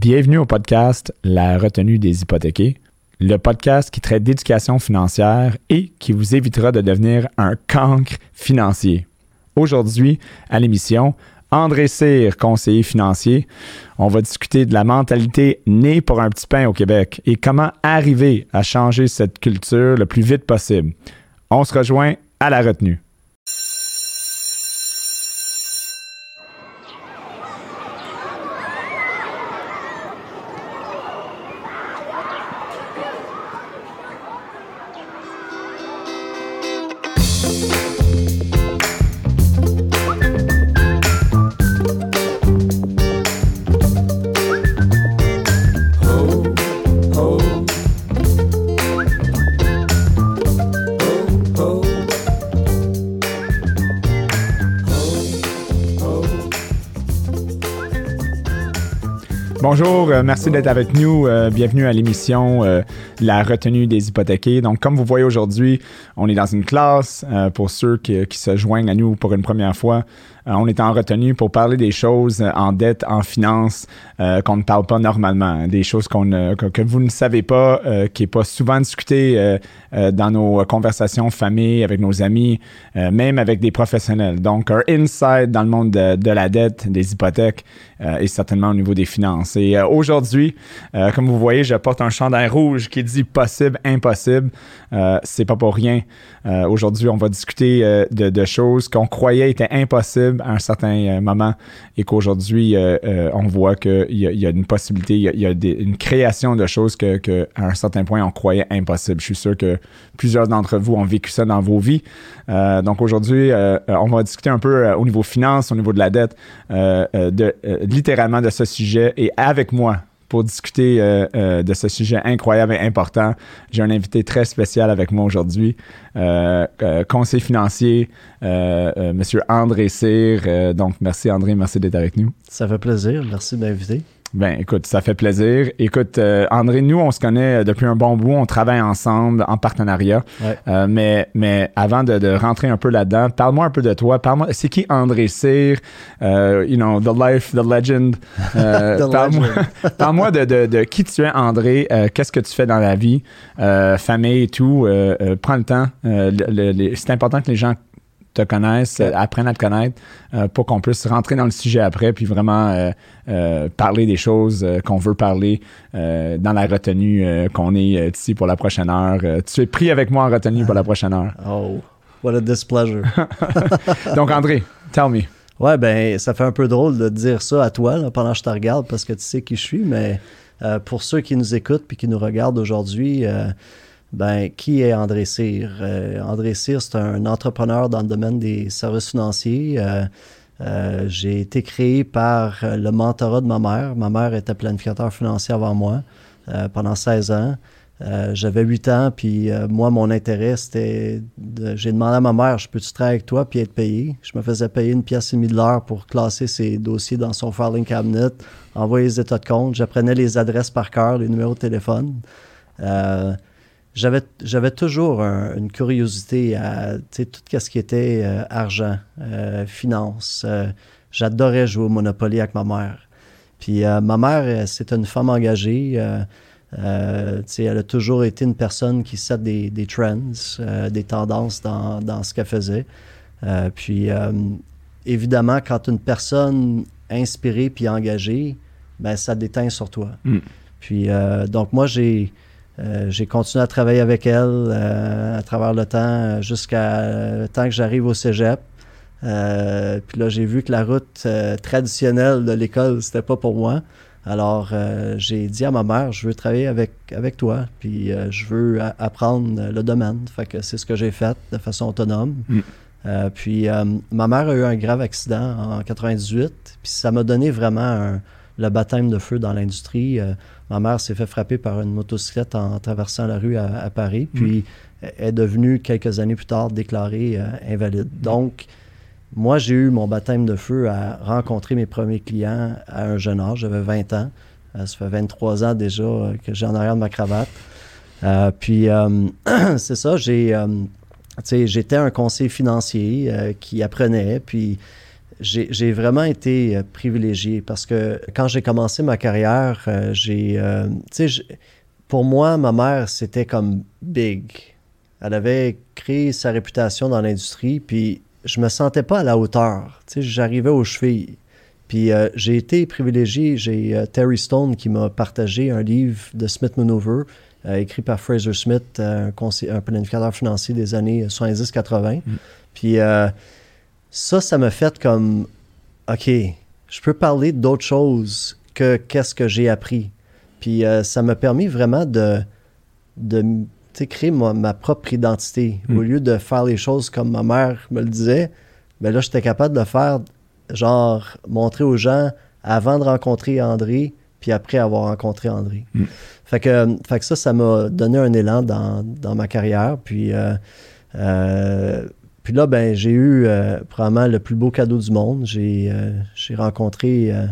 Bienvenue au podcast La retenue des hypothéqués, le podcast qui traite d'éducation financière et qui vous évitera de devenir un cancre financier. Aujourd'hui, à l'émission, André Cyr, conseiller financier. On va discuter de la mentalité née pour un petit pain au Québec et comment arriver à changer cette culture le plus vite possible. On se rejoint à la retenue. Bonjour, euh, merci d'être avec nous. Euh, bienvenue à l'émission euh, La retenue des hypothéqués. Donc, comme vous voyez aujourd'hui, on est dans une classe pour ceux qui, se joignent à nous pour une première fois. Euh, on est en retenue pour parler des choses euh, en dette, en finance, euh, qu'on ne parle pas normalement, des choses que, vous ne savez pas, qui n'est pas souvent discuté dans nos conversations famille, avec nos amis, même avec des professionnels. Donc, un inside dans le monde de, la dette, des hypothèques et certainement au niveau des finances. Et aujourd'hui, comme vous voyez, je porte un chandail rouge qui dit possible, impossible. C'est pas pour rien. aujourd'hui, on va discuter de, de choses qu'on croyait étaient impossibles à un certain euh, moment et qu'aujourd'hui, euh, euh, on voit qu'il y, a une possibilité, il y a, une création de choses que, que, à un certain point, on croyait impossible. Je suis sûr que plusieurs d'entre vous ont vécu ça dans vos vies. donc aujourd'hui, on va discuter un peu au niveau finance, au niveau de la dette, de, littéralement de ce sujet et avec moi, pour discuter euh, euh, de ce sujet incroyable et important. J'ai un invité très spécial avec moi aujourd'hui, euh, conseiller financier, Monsieur André Cyr. donc, merci André, merci d'être avec nous. Ça fait plaisir, merci de m'inviter. Ben, écoute, ça fait plaisir. Écoute, euh, André, nous, on se connaît depuis un bon bout. On travaille ensemble en partenariat. Euh, mais, mais avant de, de rentrer un peu là-dedans, parle-moi un peu de toi. Parle-moi, c'est qui André Cyr? Euh, you know, the life, the legend. parle-moi, parle-moi de, de, de, qui tu es, André. qu'est-ce que tu fais dans la vie? famille et tout. prends le temps. c'est important que les gens te connaissent, apprennent à te connaître euh, pour qu'on puisse rentrer dans le sujet après puis vraiment euh, euh, parler des choses qu'on veut parler dans la retenue qu'on est ici pour la prochaine heure. tu es pris avec moi en retenue pour la prochaine heure. Oh, what a displeasure. Donc, André, tell me. Ouais, ben, ça fait un peu drôle de dire ça à toi pendant que je te regarde parce que tu sais qui je suis, mais pour ceux qui nous écoutent puis qui nous regardent aujourd'hui, ben, qui est André Cyr? Euh, André Cyr, c'est un entrepreneur dans le domaine des services financiers. Euh, euh, j'ai été créé par le mentorat de ma mère. Ma mère était planificateur financier avant moi pendant 16 ans. J'avais 8 ans, puis moi, mon intérêt, c'était. J'ai demandé à ma mère Je peux-tu travailler avec toi puis être payé? Je me faisais payer une pièce et demie de l'heure pour classer ses dossiers dans son filing cabinet, envoyer les états de compte. J'apprenais les adresses par cœur, les numéros de téléphone j'avais, j'avais toujours une curiosité à tout ce qui était euh, argent, euh, finance. Euh, j'adorais jouer au Monopoly avec ma mère. Puis ma mère, c'est une femme engagée. elle a toujours été une personne qui set des, des trends, des tendances dans, dans ce qu'elle faisait. puis évidemment, quand une personne inspirée puis engagée, ben, ça déteint sur toi. Mm. Puis donc moi, j'ai euh, j'ai continué à travailler avec elle euh, à travers le temps jusqu'à le temps que j'arrive au cégep. Euh, puis là, j'ai vu que la route traditionnelle de l'école, c'était pas pour moi. Alors, j'ai dit à ma mère, je veux travailler avec, avec toi, puis je veux apprendre le domaine. Fait que c'est ce que j'ai fait de façon autonome. Mm. puis, ma mère a eu un grave accident en 98, puis ça m'a donné vraiment le baptême de feu dans l'industrie. Ma mère s'est fait frapper par une motocyclette en traversant la rue à, Paris, mm. puis est devenue quelques années plus tard déclarée euh, invalide. Mm. Donc, moi, j'ai eu mon baptême de feu à rencontrer mes premiers clients à un jeune âge. J'avais 20 ans. Euh, ça fait 23 ans déjà euh, que j'ai en arrière de ma cravate. puis, c'est ça, j'ai, j'étais un conseiller financier qui apprenait, puis j'ai vraiment été euh, privilégié parce que quand j'ai commencé ma carrière, euh, j'ai. Euh, pour moi, ma mère, c'était comme big. Elle avait créé sa réputation dans l'industrie, puis je me sentais pas à la hauteur. J'arrivais aux chevilles. Puis j'ai été privilégié. J'ai Terry Stone qui m'a partagé un livre de Smith Maneuver, écrit par Fraser Smith, un, un, planificateur financier des années 70-80. Mm. Puis ça, ça m'a fait comme, OK, je peux parler d'autre chose que qu'est-ce que j'ai appris. Puis euh, ça m'a permis vraiment de, de créer ma, propre identité. Au hmm. lieu de faire les choses comme ma mère me le disait, ben là, j'étais capable de faire, genre, montrer aux gens avant de rencontrer André, puis après avoir rencontré André. Hmm. Fait, que, fait que ça, ça m'a donné un élan dans, dans ma carrière. Puis euh, euh, puis là, ben, j'ai eu euh, probablement le plus beau cadeau du monde. J'ai euh, rencontré euh,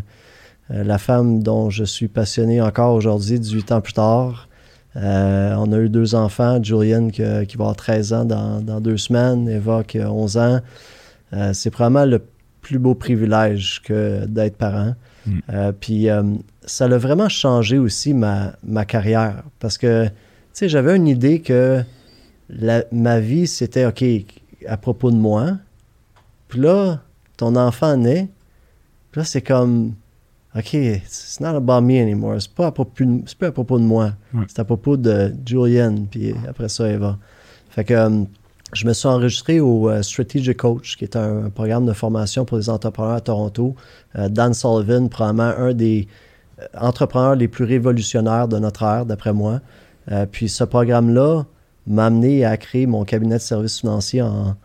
la femme dont je suis passionné encore aujourd'hui, 18 ans plus tard. on a eu deux enfants, Julian qui, va avoir 13 ans dans, deux semaines, Eva qui a 11 ans. C'est probablement le plus beau privilège que d'être parent. Mm. puis ça a vraiment changé aussi ma, ma carrière parce que, tu sais, j'avais une idée que ma vie, c'était, OK, à propos de moi. Puis là, ton enfant naît. Puis là, c'est comme, OK, it's not about me anymore. C'est pas à propos, pas à propos de moi. C'est à propos de Julian, puis après ça, Eva. Fait que euh, je me suis enregistré au euh, Strategic Coach, qui est un, programme de formation pour les entrepreneurs à Toronto. Euh, Dan Sullivan, probablement un des entrepreneurs les plus révolutionnaires de notre ère, d'après moi. puis ce programme-là, m'a amené à créer mon cabinet de services financiers en,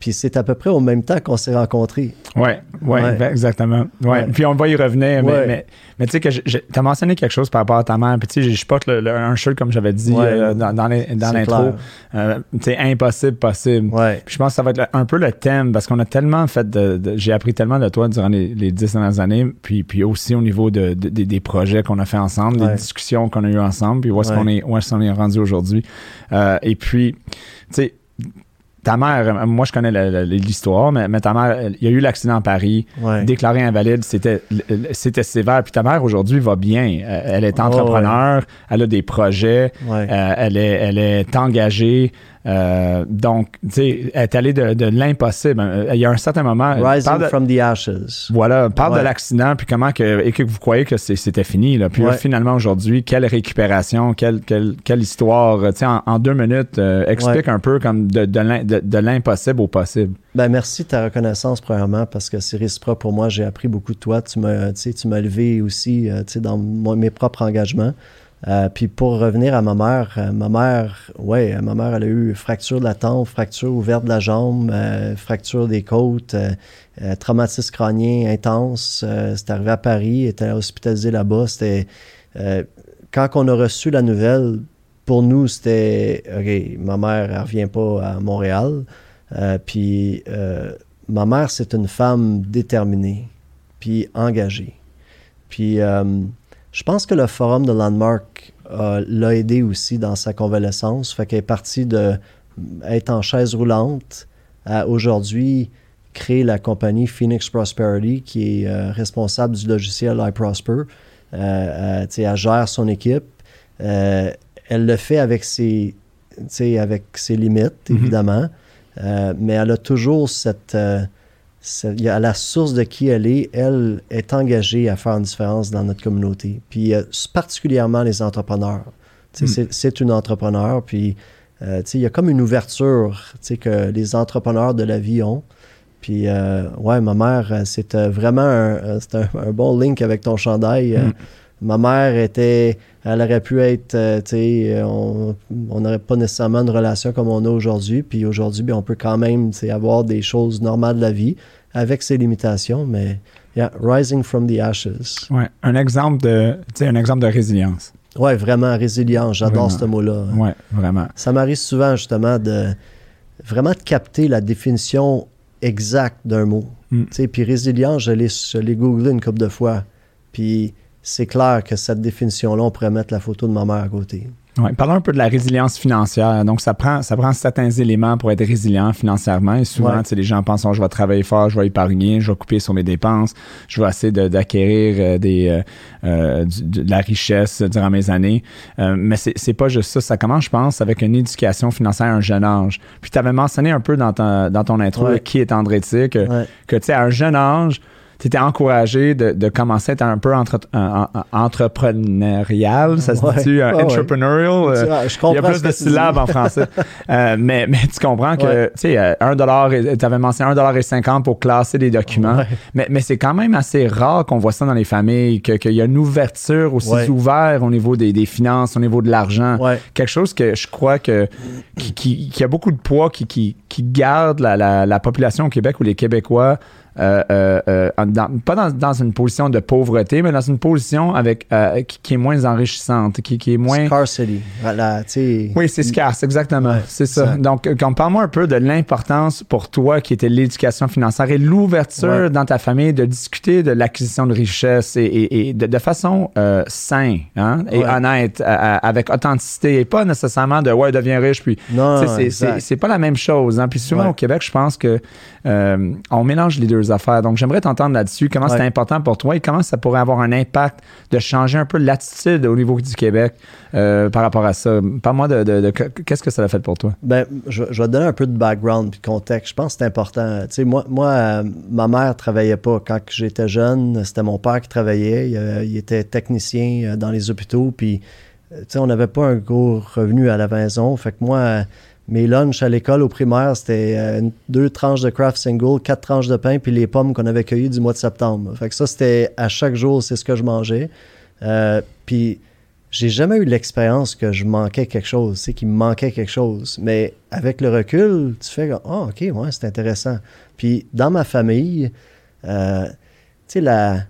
puis c'est à peu près au même temps qu'on s'est rencontrés. Oui, ouais, ouais. Ben, exactement. Ouais. Puis on va y revenner. Mais, mais, tu sais, que tu as mentionné quelque chose par rapport à ta mère. Puis tu sais, je porte le, un shirt, comme j'avais dit euh, dans, dans l'intro. Euh, tu sais, impossible, possible. Puis je pense que ça va être un peu le thème parce qu'on a tellement fait de. j'ai appris tellement de toi durant les, dix dernières années. Puis, puis aussi au niveau de, des projets qu'on a fait ensemble, des discussions qu'on a eues ensemble. Puis où est-ce qu'on est, où est, est rendu aujourd'hui. Euh, et puis, tu sais, ta mère, euh, moi je connais l'histoire, mais, ta mère, il y a eu l'accident à Paris, déclaré invalide, c'était, c'était sévère. Puis ta mère aujourd'hui va bien. Euh, elle est entrepreneur, elle a des projets, euh, elle, est, elle est engagée. Euh, donc, tu sais, est allée de, l'impossible. Euh, il y a un certain moment. Rising from the ashes. Voilà, parle de l'accident, puis comment que, et que vous croyez que c'était fini. Là. Puis finalement, aujourd'hui, quelle récupération, quelle, quelle, histoire. Tu sais, en, deux minutes, euh, explique un peu comme de, de l'impossible au possible. Ben, merci de ta reconnaissance, premièrement, parce que c'est réciproque pour moi. J'ai appris beaucoup de toi. Tu m'as, tu m'as levé aussi dans mes propres engagements. Euh, puis pour revenir à ma mère, euh, ma mère, ouais, ma mère, elle a eu fracture de la tempe, fracture ouverte de la jambe, euh, fracture des côtes, traumatisme crânien intense. c'est arrivé à Paris, elle était hospitalisée là-bas. C'était quand on a reçu la nouvelle, pour nous, c'était OK, ma mère, elle revient pas à Montréal. puis ma mère, c'est une femme déterminée, puis engagée. Puis je pense que le forum de Landmark euh, l'a aidé aussi dans sa convalescence. Fait qu'elle est partie de être en chaise roulante à aujourd'hui créer la compagnie Phoenix Prosperity qui est euh, responsable du logiciel iProsper. Euh, elle gère son équipe. elle le fait avec ses, avec ses limites, mm-hmm. évidemment. mais elle a toujours cette à la source de qui elle est, elle est engagée à faire une différence dans notre communauté. Puis euh, particulièrement les entrepreneurs. Hmm. C'est une entrepreneur, puis euh, il y a comme une ouverture que les entrepreneurs de la vie ont. Puis, euh, ouais, ma mère, c'était vraiment un, un, bon link avec ton chandail. Hmm. Ma mère était, elle aurait pu être, tu sais, on n'aurait pas nécessairement une relation comme on a aujourd'hui. Puis aujourd'hui, ben, on peut quand même avoir des choses normales de la vie avec ses limitations, mais yeah, rising from the ashes. Ouais, un exemple de, un exemple de résilience. Ouais, vraiment résilience. J'adore ce mot-là. Ouais, vraiment. Ça m'arrive souvent justement de vraiment de capter la définition exacte d'un mot. Mm. Puis résilience, je l'ai googlé une couple de fois. Puis c'est clair que cette définition-là, on pourrait mettre la photo de ma mère à côté. Ouais, parlons un peu de la résilience financière. Donc, ça prend, ça prend certains éléments pour être résilient financièrement. Et souvent, Ouais. tu sais, les gens pensent, oh, je vais travailler fort, je vais épargner, je vais couper sur mes dépenses, je vais essayer de- d'acquérir euh, des, euh, euh, du- de la richesse durant mes années. Euh, mais c'est pas juste ça. Ça commence, je pense, avec une éducation financière à un jeune âge. Puis, tu avais mentionné un peu dans, ta- dans ton intro Ouais. qui est André que, que tu sais, à un jeune âge, tu étais encouragé de, de commencer à être un peu entre, un- un- entrepreneurial, ça se Ouais. dit-tu, euh, Ouais, ouais. entrepreneurial? euh, je comprends il y a plus de que syllabes en français. Euh, mais, mais tu comprends que, tu sais, euh, 1 dollar, tu avais mentionné 1,50 pour classer des documents. Mais, mais c'est quand même assez rare qu'on voit ça dans les familles, que- qu'il y a une ouverture aussi ouverte au niveau des, des finances, au niveau de l'argent. Quelque chose que je crois que, qui, qui- qui a beaucoup de poids, qui, qui, qui garde la, la- la population au Québec ou les Québécois. Euh, euh, euh, dans- pas dans, dans une position de pauvreté, mais dans une position avec euh, qui, qui est moins enrichissante, qui, qui est moins. Scarcity. Voilà. Oui, c'est scarce, exactement. Ouais, c'est ça. ça. Donc, comme parle-moi un peu de l'importance pour toi qui était l'éducation financière et l'ouverture Ouais. dans ta famille de discuter de l'acquisition de richesse et, et- et de, de façon saine hein, et Ouais. honnête, avec authenticité et pas nécessairement de ouais, deviens riche. Puis, Non, c'est- pas la même chose. Hein. Puis souvent au Québec, je pense que on mélange les deux affaires. Donc, j'aimerais t'entendre là-dessus. Comment Ouais. c'est important pour toi et comment ça pourrait avoir un impact de changer un peu l'attitude au niveau du Québec euh, par rapport à ça? Parle-moi de, de- de- qu'est-ce que ça a fait pour toi? Ben, je, je vais te donner un peu de background puis de contexte. Je pense que c'est important. Tu sais, moi, moi euh, ma mère travaillait pas. Quand j'étais jeune, c'était mon père qui travaillait. Il, euh, il était technicien dans les hôpitaux. Puis, tu sais, on n'avait pas un gros revenu à la maison. Fait que moi, mes lunchs à l'école au primaire, c'était euh, deux tranches de craft single, quatre tranches de pain, puis les pommes qu'on avait cueillies du mois de septembre. Fait que ça, c'était à chaque jour, c'est ce que je mangeais. Euh, puis, j'ai jamais eu l'expérience que je manquais quelque chose, c'est qu'il me manquait quelque chose. Mais avec le recul, tu fais ah, ok, ouais, c'est intéressant. Puis dans ma famille, euh, tu sais, la...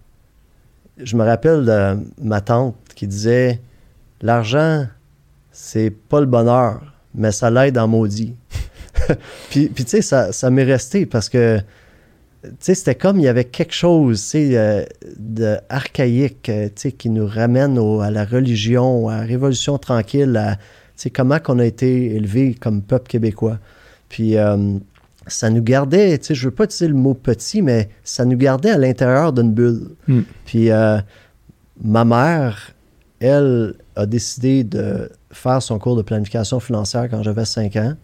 je me rappelle de ma tante qui disait, l'argent, c'est pas le bonheur, mais ça l'aide en maudit. puis, puis tu sais, ça, ça m'est resté parce que tu sais, c'était comme il y avait quelque chose, tu sais, euh, de archaïque, euh, tu sais, qui nous ramène au- à la religion, à la révolution tranquille, à, tu sais, comment qu'on a été élevé comme peuple québécois. Puis euh, ça nous gardait, tu sais, je veux pas utiliser le mot petit, mais ça nous gardait à l'intérieur d'une bulle. Mm. Puis euh, ma mère, elle, a décidé de faire son cours de planification financière quand j'avais 5 ans,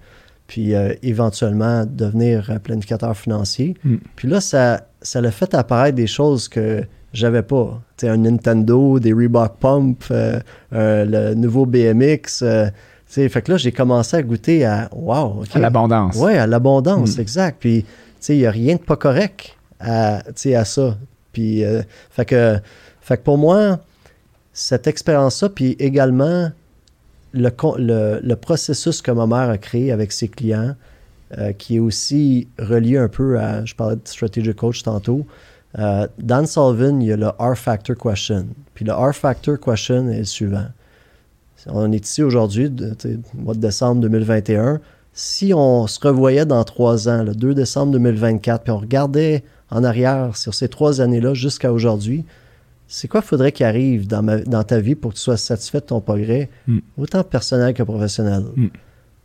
puis euh, éventuellement devenir un planificateur financier. Mm. Puis là, ça, ça l'a fait apparaître des choses que j'avais pas. Tu sais, un Nintendo, des Reebok Pump, euh, euh, le nouveau BMX. euh, tu sais, fait que là, j'ai commencé à goûter à wow. À l'abondance. Oui, à l'abondance, Mm. exact. Puis, tu sais, il n'y a rien de pas correct à, à ça. Puis, euh, fait, que, fait que pour moi, cette expérience-là, puis également le, processus que ma mère a créé avec ses clients, euh, qui est aussi relié un peu à, je parlais de strategic coach tantôt, euh, Solvin, il y a le R-Factor Question. Puis le R-Factor Question est le suivant. On est ici aujourd'hui, mois de décembre 2021. Si on se revoyait dans trois ans, le 2 décembre 2024, puis on regardait en arrière sur ces trois années-là jusqu'à aujourd'hui, c'est quoi faudrait qu'il arrive dans, ma- dans ta vie pour que tu sois satisfait de ton progrès, Mm. autant personnel que professionnel? Mm.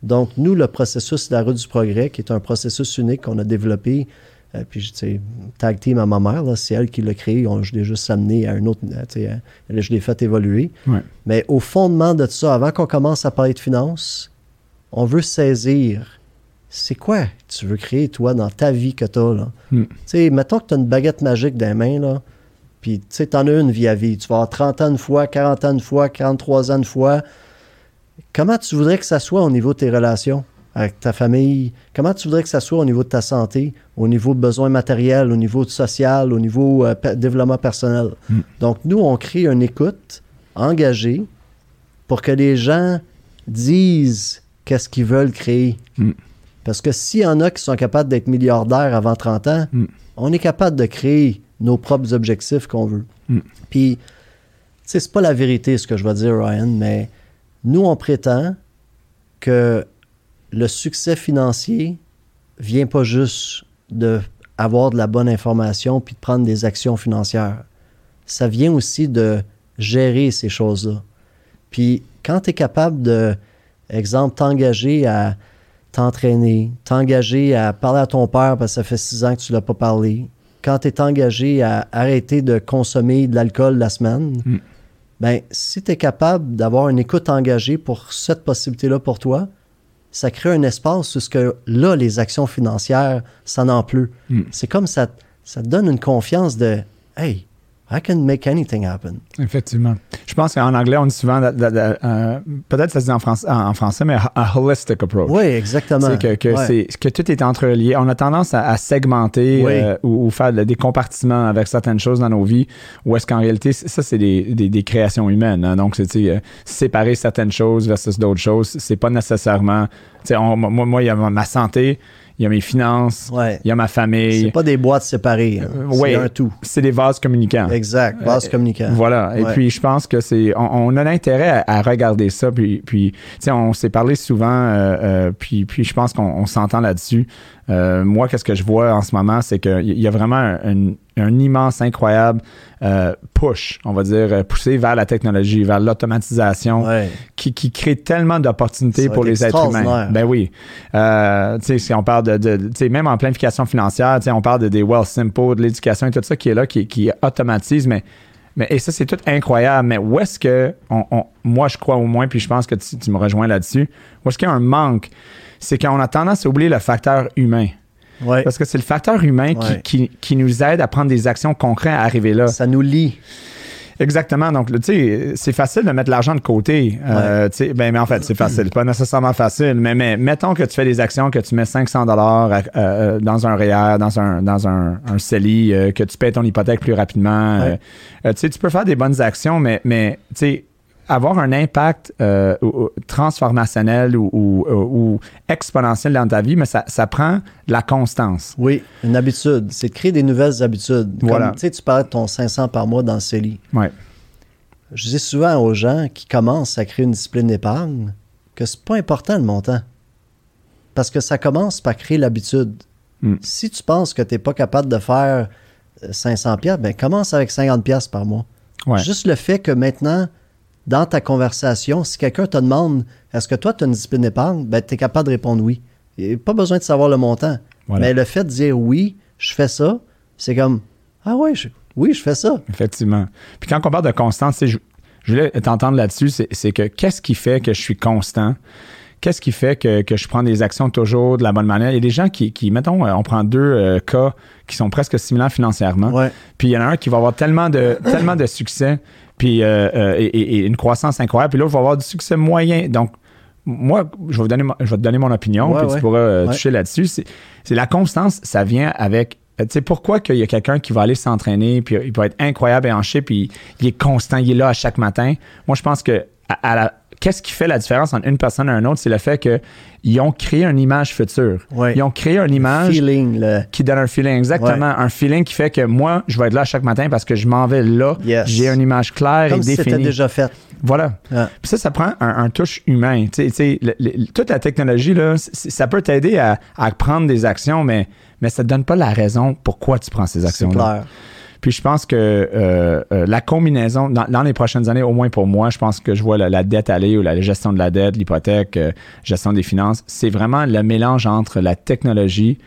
Donc, nous, le processus de la route du progrès, qui est un processus unique qu'on a développé, euh, puis, tu sais, tag team à ma mère, c'est elle qui l'a créé, on- je l'ai juste amené à un autre, tu sais, euh, je l'ai fait évoluer. Ouais. Mais au fondement de tout ça, avant qu'on commence à parler de finances, on veut saisir c'est quoi tu veux créer, toi, dans ta vie que tu as. Là? Mm. Tu sais, mettons que tu as une baguette magique dans les mains, là, puis tu sais, en as une vie à vie. Tu vas avoir 30 ans une fois, 40 ans une fois, 43 ans une fois. Comment tu voudrais que ça soit au niveau de tes relations avec ta famille? Comment tu voudrais que ça soit au niveau de ta santé, au niveau de besoins matériels, au niveau de social, au niveau euh, pe- développement personnel? Mm. Donc, nous, on crée une écoute engagée pour que les gens disent qu'est-ce qu'ils veulent créer. Mm. Parce que s'il y en a qui sont capables d'être milliardaires avant 30 ans, Mm. on est capable de créer nos propres objectifs qu'on veut. Mm. Puis, c'est pas la vérité ce que je vais dire, Ryan, mais nous, on prétend que le succès financier vient pas juste de avoir de la bonne information puis de prendre des actions financières. Ça vient aussi de gérer ces choses-là. Puis quand tu es capable de, exemple, t'engager à t'entraîner, t'engager à parler à ton père parce que ça fait six ans que tu l'as pas parlé, quand tu es engagé à arrêter de consommer de l'alcool la semaine, Mm. ben, si tu es capable d'avoir une écoute engagée pour cette possibilité-là pour toi, ça crée un espace où ce que là, les actions financières, ça n'en plus. Mm. C'est comme ça, ça te donne une confiance de Hey, I can make anything happen. Effectivement. Je pense qu'en anglais, on dit souvent, euh, peut-être ça se dit en, France- en, en français, mais un holistic approach. Oui, exactement. C'est que, que, Ouais. c'est- que tout est entrelié. On a tendance à, à segmenter Oui. euh, ou, ou faire des compartiments avec certaines choses dans nos vies, ou est-ce qu'en réalité, ça, c'est des, des- des créations humaines. hein. Donc, c'est euh, séparer certaines choses versus d'autres choses. C'est pas nécessairement. on- moi, moi, il y a ma santé, il y a mes finances, Ouais. il y a ma C'est famille. pas des boîtes séparées. hein. Euh, c'est ouais. un tout. C'est des vases communicants. Exact. Euh, communicant. Voilà. Et Ouais. puis, je pense que c'est. On, on a l'intérêt à, à regarder ça. Puis, puis tu sais, on s'est parlé souvent. euh, euh, puis, puis, je pense qu'on on s'entend là-dessus. Moi, qu'est-ce que je vois en ce moment, c'est qu'il y a vraiment un, un- un immense, incroyable euh, push, on va dire, euh, poussé vers la technologie, vers l'automatisation, Ouais. qui, qui crée tellement d'opportunités pour les êtres humains. Ben oui. Euh, tu sais, si on parle de, de- tu sais, même en planification financière, tu sais, on parle de des Well Simple, de l'éducation et tout ça qui est là, qui, qui automatise, mais, mais et ça, c'est tout incroyable. Mais où est-ce que, on, on- moi, je crois au moins, puis je pense que tu, tu me rejoins là-dessus, où est-ce qu'il y a un manque? C'est qu'on a tendance à oublier le facteur humain. Ouais. Parce que c'est le facteur humain qui, Ouais. qui, qui nous aide à prendre des actions concrètes à arriver là. Ça nous lie. Exactement. Donc, tu sais, c'est facile de mettre l'argent de côté. Euh, tu sais, ben, mais en fait, c'est facile. Pas nécessairement facile. Mais, mais mettons que tu fais des actions, que tu mets 500 dollars dans un REER, dans un, dans un, un CELI, euh, que tu payes ton hypothèque plus rapidement. Ouais. euh, euh, tu sais, tu peux faire des bonnes actions, mais, mais tu sais, avoir un impact euh, transformationnel ou, ou- ou exponentiel dans ta vie, mais ça, ça prend de la constance. Oui, une habitude. C'est de créer des nouvelles habitudes. Voilà. Comme, tu sais, tu parlais de ton 500 par mois dans le CELI. Ouais. Je dis souvent aux gens qui commencent à créer une discipline d'épargne que c'est pas important le montant. Parce que ça commence par créer l'habitude. Mm. Si tu penses que tu n'es pas capable de faire euh, 500 pièces, ben commence avec 50 pièces par mois. Ouais. Juste le fait que maintenant, dans ta conversation, si quelqu'un te demande est-ce que toi tu as une discipline d'épargne, ben tu es capable de répondre oui. Et pas besoin de savoir le montant. Voilà. Mais le fait de dire oui, je fais ça, c'est comme ah ouais, je- oui, je fais ça. Effectivement. Puis quand on parle de constance, je, je voulais t'entendre là-dessus, c'est que qu'est-ce qui fait que je suis constant? Qu'est-ce qui fait que, que je prends des actions toujours de la bonne manière? Il y a des gens qui, qui mettons, euh, on prend deux euh, cas qui sont presque similaires financièrement. Ouais. Puis il y en a un qui va avoir tellement de, tellement de succès puis, euh, euh, et, une croissance incroyable, puis l'autre va avoir du succès moyen. Donc, moi, je vais, vous donner, je vais te donner mon opinion, Ouais, puis tu pourras toucher là-dessus. C'est c'est la constance, ça vient avec. Tu sais, pourquoi qu'il y a quelqu'un qui va aller s'entraîner, puis il peut être incroyable et en shape, puis il est constant, il est là à chaque matin? Moi, je pense que à, à la- qu'est-ce qui fait la différence entre une personne et un autre, c'est le fait qu'ils ont créé une image future. Ouais. Ils ont créé une image Feeling, le, qui donne un feeling, exactement. Un feeling qui fait que moi, je vais être là chaque matin parce que je m'en vais là. Yes. J'ai une image claire comme et si définie. déjà fait. Voilà. Ah. Puis ça, ça prend un, un touche humain. Le- le- toute la technologie, là, ça peut t'aider à, à prendre des actions, mais, mais ça ne te donne pas la raison pourquoi tu prends ces C'est actions-là. clair. Puis je pense que euh, euh, la combinaison, dans, dans les prochaines années, au moins pour moi, je pense que je vois la, la dette aller ou la gestion de la dette, l'hypothèque, euh, gestion des finances, c'est vraiment le mélange entre la technologie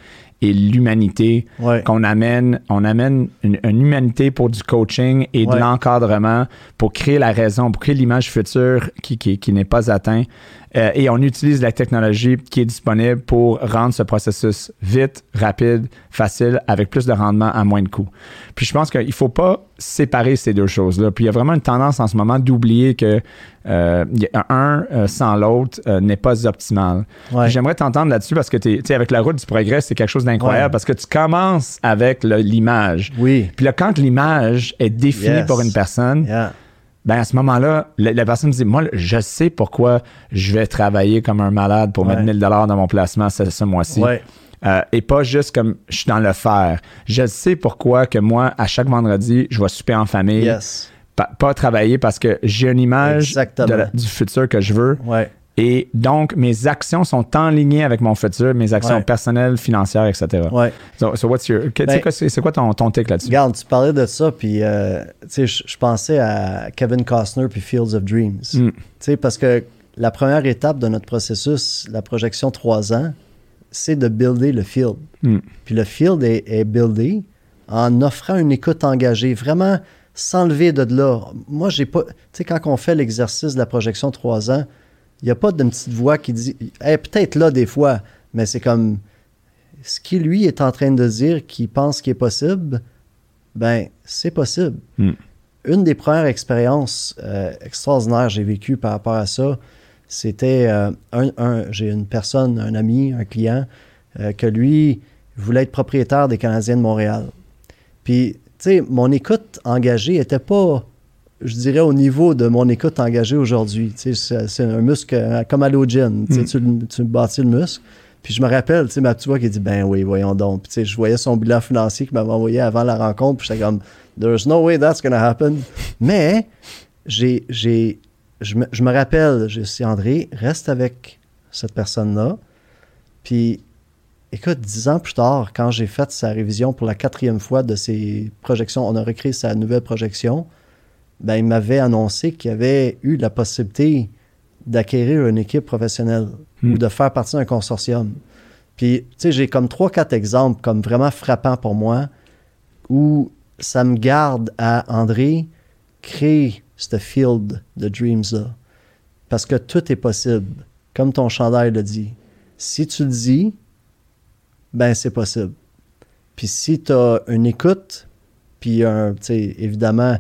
et l'humanité Ouais. qu'on amène, on amène une, une humanité pour du coaching et de Ouais. l'encadrement pour créer la raison, pour créer l'image future qui, qui, qui n'est pas atteinte. Euh, et on utilise la technologie qui est disponible pour rendre ce processus vite, rapide, facile, avec plus de rendement à moins de coûts. Puis je pense qu'il ne faut pas séparer ces deux choses-là. Puis il y a vraiment une tendance en ce moment d'oublier que euh, un euh, sans l'autre n'est pas optimal. Ouais. J'aimerais t'entendre là-dessus parce que tu sais, avec la route du progrès, c'est quelque chose d'incroyable Ouais. parce que tu commences avec l'image. Oui. Puis là, quand l'image est définie Yes. pour une personne, Yeah. Ben à ce moment-là, la, la personne dit Moi, je sais pourquoi je vais travailler comme un malade pour Ouais. mettre 1000 dans mon placement ce, ce mois-ci. Ouais. Euh, et pas juste comme je suis dans le faire. Je sais pourquoi que moi, à chaque vendredi, je vais souper en famille. Yes. Pa- pas travailler parce que j'ai une image Exactement. de la- du futur que je veux. Ouais. Et donc, mes actions sont en ligne avec mon futur, mes actions Ouais. personnelles, financières, etc. Ouais. So, so what's your, Ben- c'est quoi, ton, ton take là-dessus? Regarde, tu parlais de ça, puis euh, je je pensais à Kevin Costner puis Fields of Dreams. Mm. Tu sais, parce que la première étape de notre processus, la projection 3 ans, c'est de builder le field. Mm. Puis le field est, est buildé en offrant une écoute engagée, vraiment s'enlever de là. Moi, j'ai pas. Tu sais, quand on fait l'exercice de la projection 3 ans, il n'y a pas d'une petite voix qui dit. Est peut-être là des fois, mais c'est comme. Ce qui lui est en train de dire qu'il pense qu'il est possible, ben, c'est possible. Mm. Une des premières expériences euh, extraordinaires que j'ai vécues par rapport à ça, c'était euh, un, un- j'ai une personne, un ami, un client, euh, que lui voulait être propriétaire des Canadiens de Montréal. Puis, tu sais, mon écoute engagée était pas, je dirais, au niveau de mon écoute engagée aujourd'hui. C'est- un muscle comme à sais, Mm. tu, tu bâtis le muscle. Puis je me rappelle, tu sais, ma petite voix qui dit Ben oui, voyons donc. Puis tu sais, je voyais son bilan financier qu'il m'avait envoyé avant la rencontre. Puis j'étais comme There's no way that's gonna happen. Mais j'ai, j'ai, je, me, je me rappelle, je suis André, reste avec cette personne-là. Puis écoute, dix ans plus tard, quand j'ai fait sa révision pour la quatrième fois de ses projections, on a recréé sa nouvelle projection. Ben, il m'avait annoncé qu'il avait eu la possibilité d'acquérir une équipe professionnelle Hmm. ou de faire partie d'un consortium. Puis, tu sais, j'ai comme trois, quatre exemples comme vraiment frappants pour moi où ça me garde à André créer ce field de dreams-là. Parce que tout est possible. Comme ton chandail le dit. Si tu le dis, ben c'est possible. Puis si tu as une écoute, puis un, tu sais, évidemment,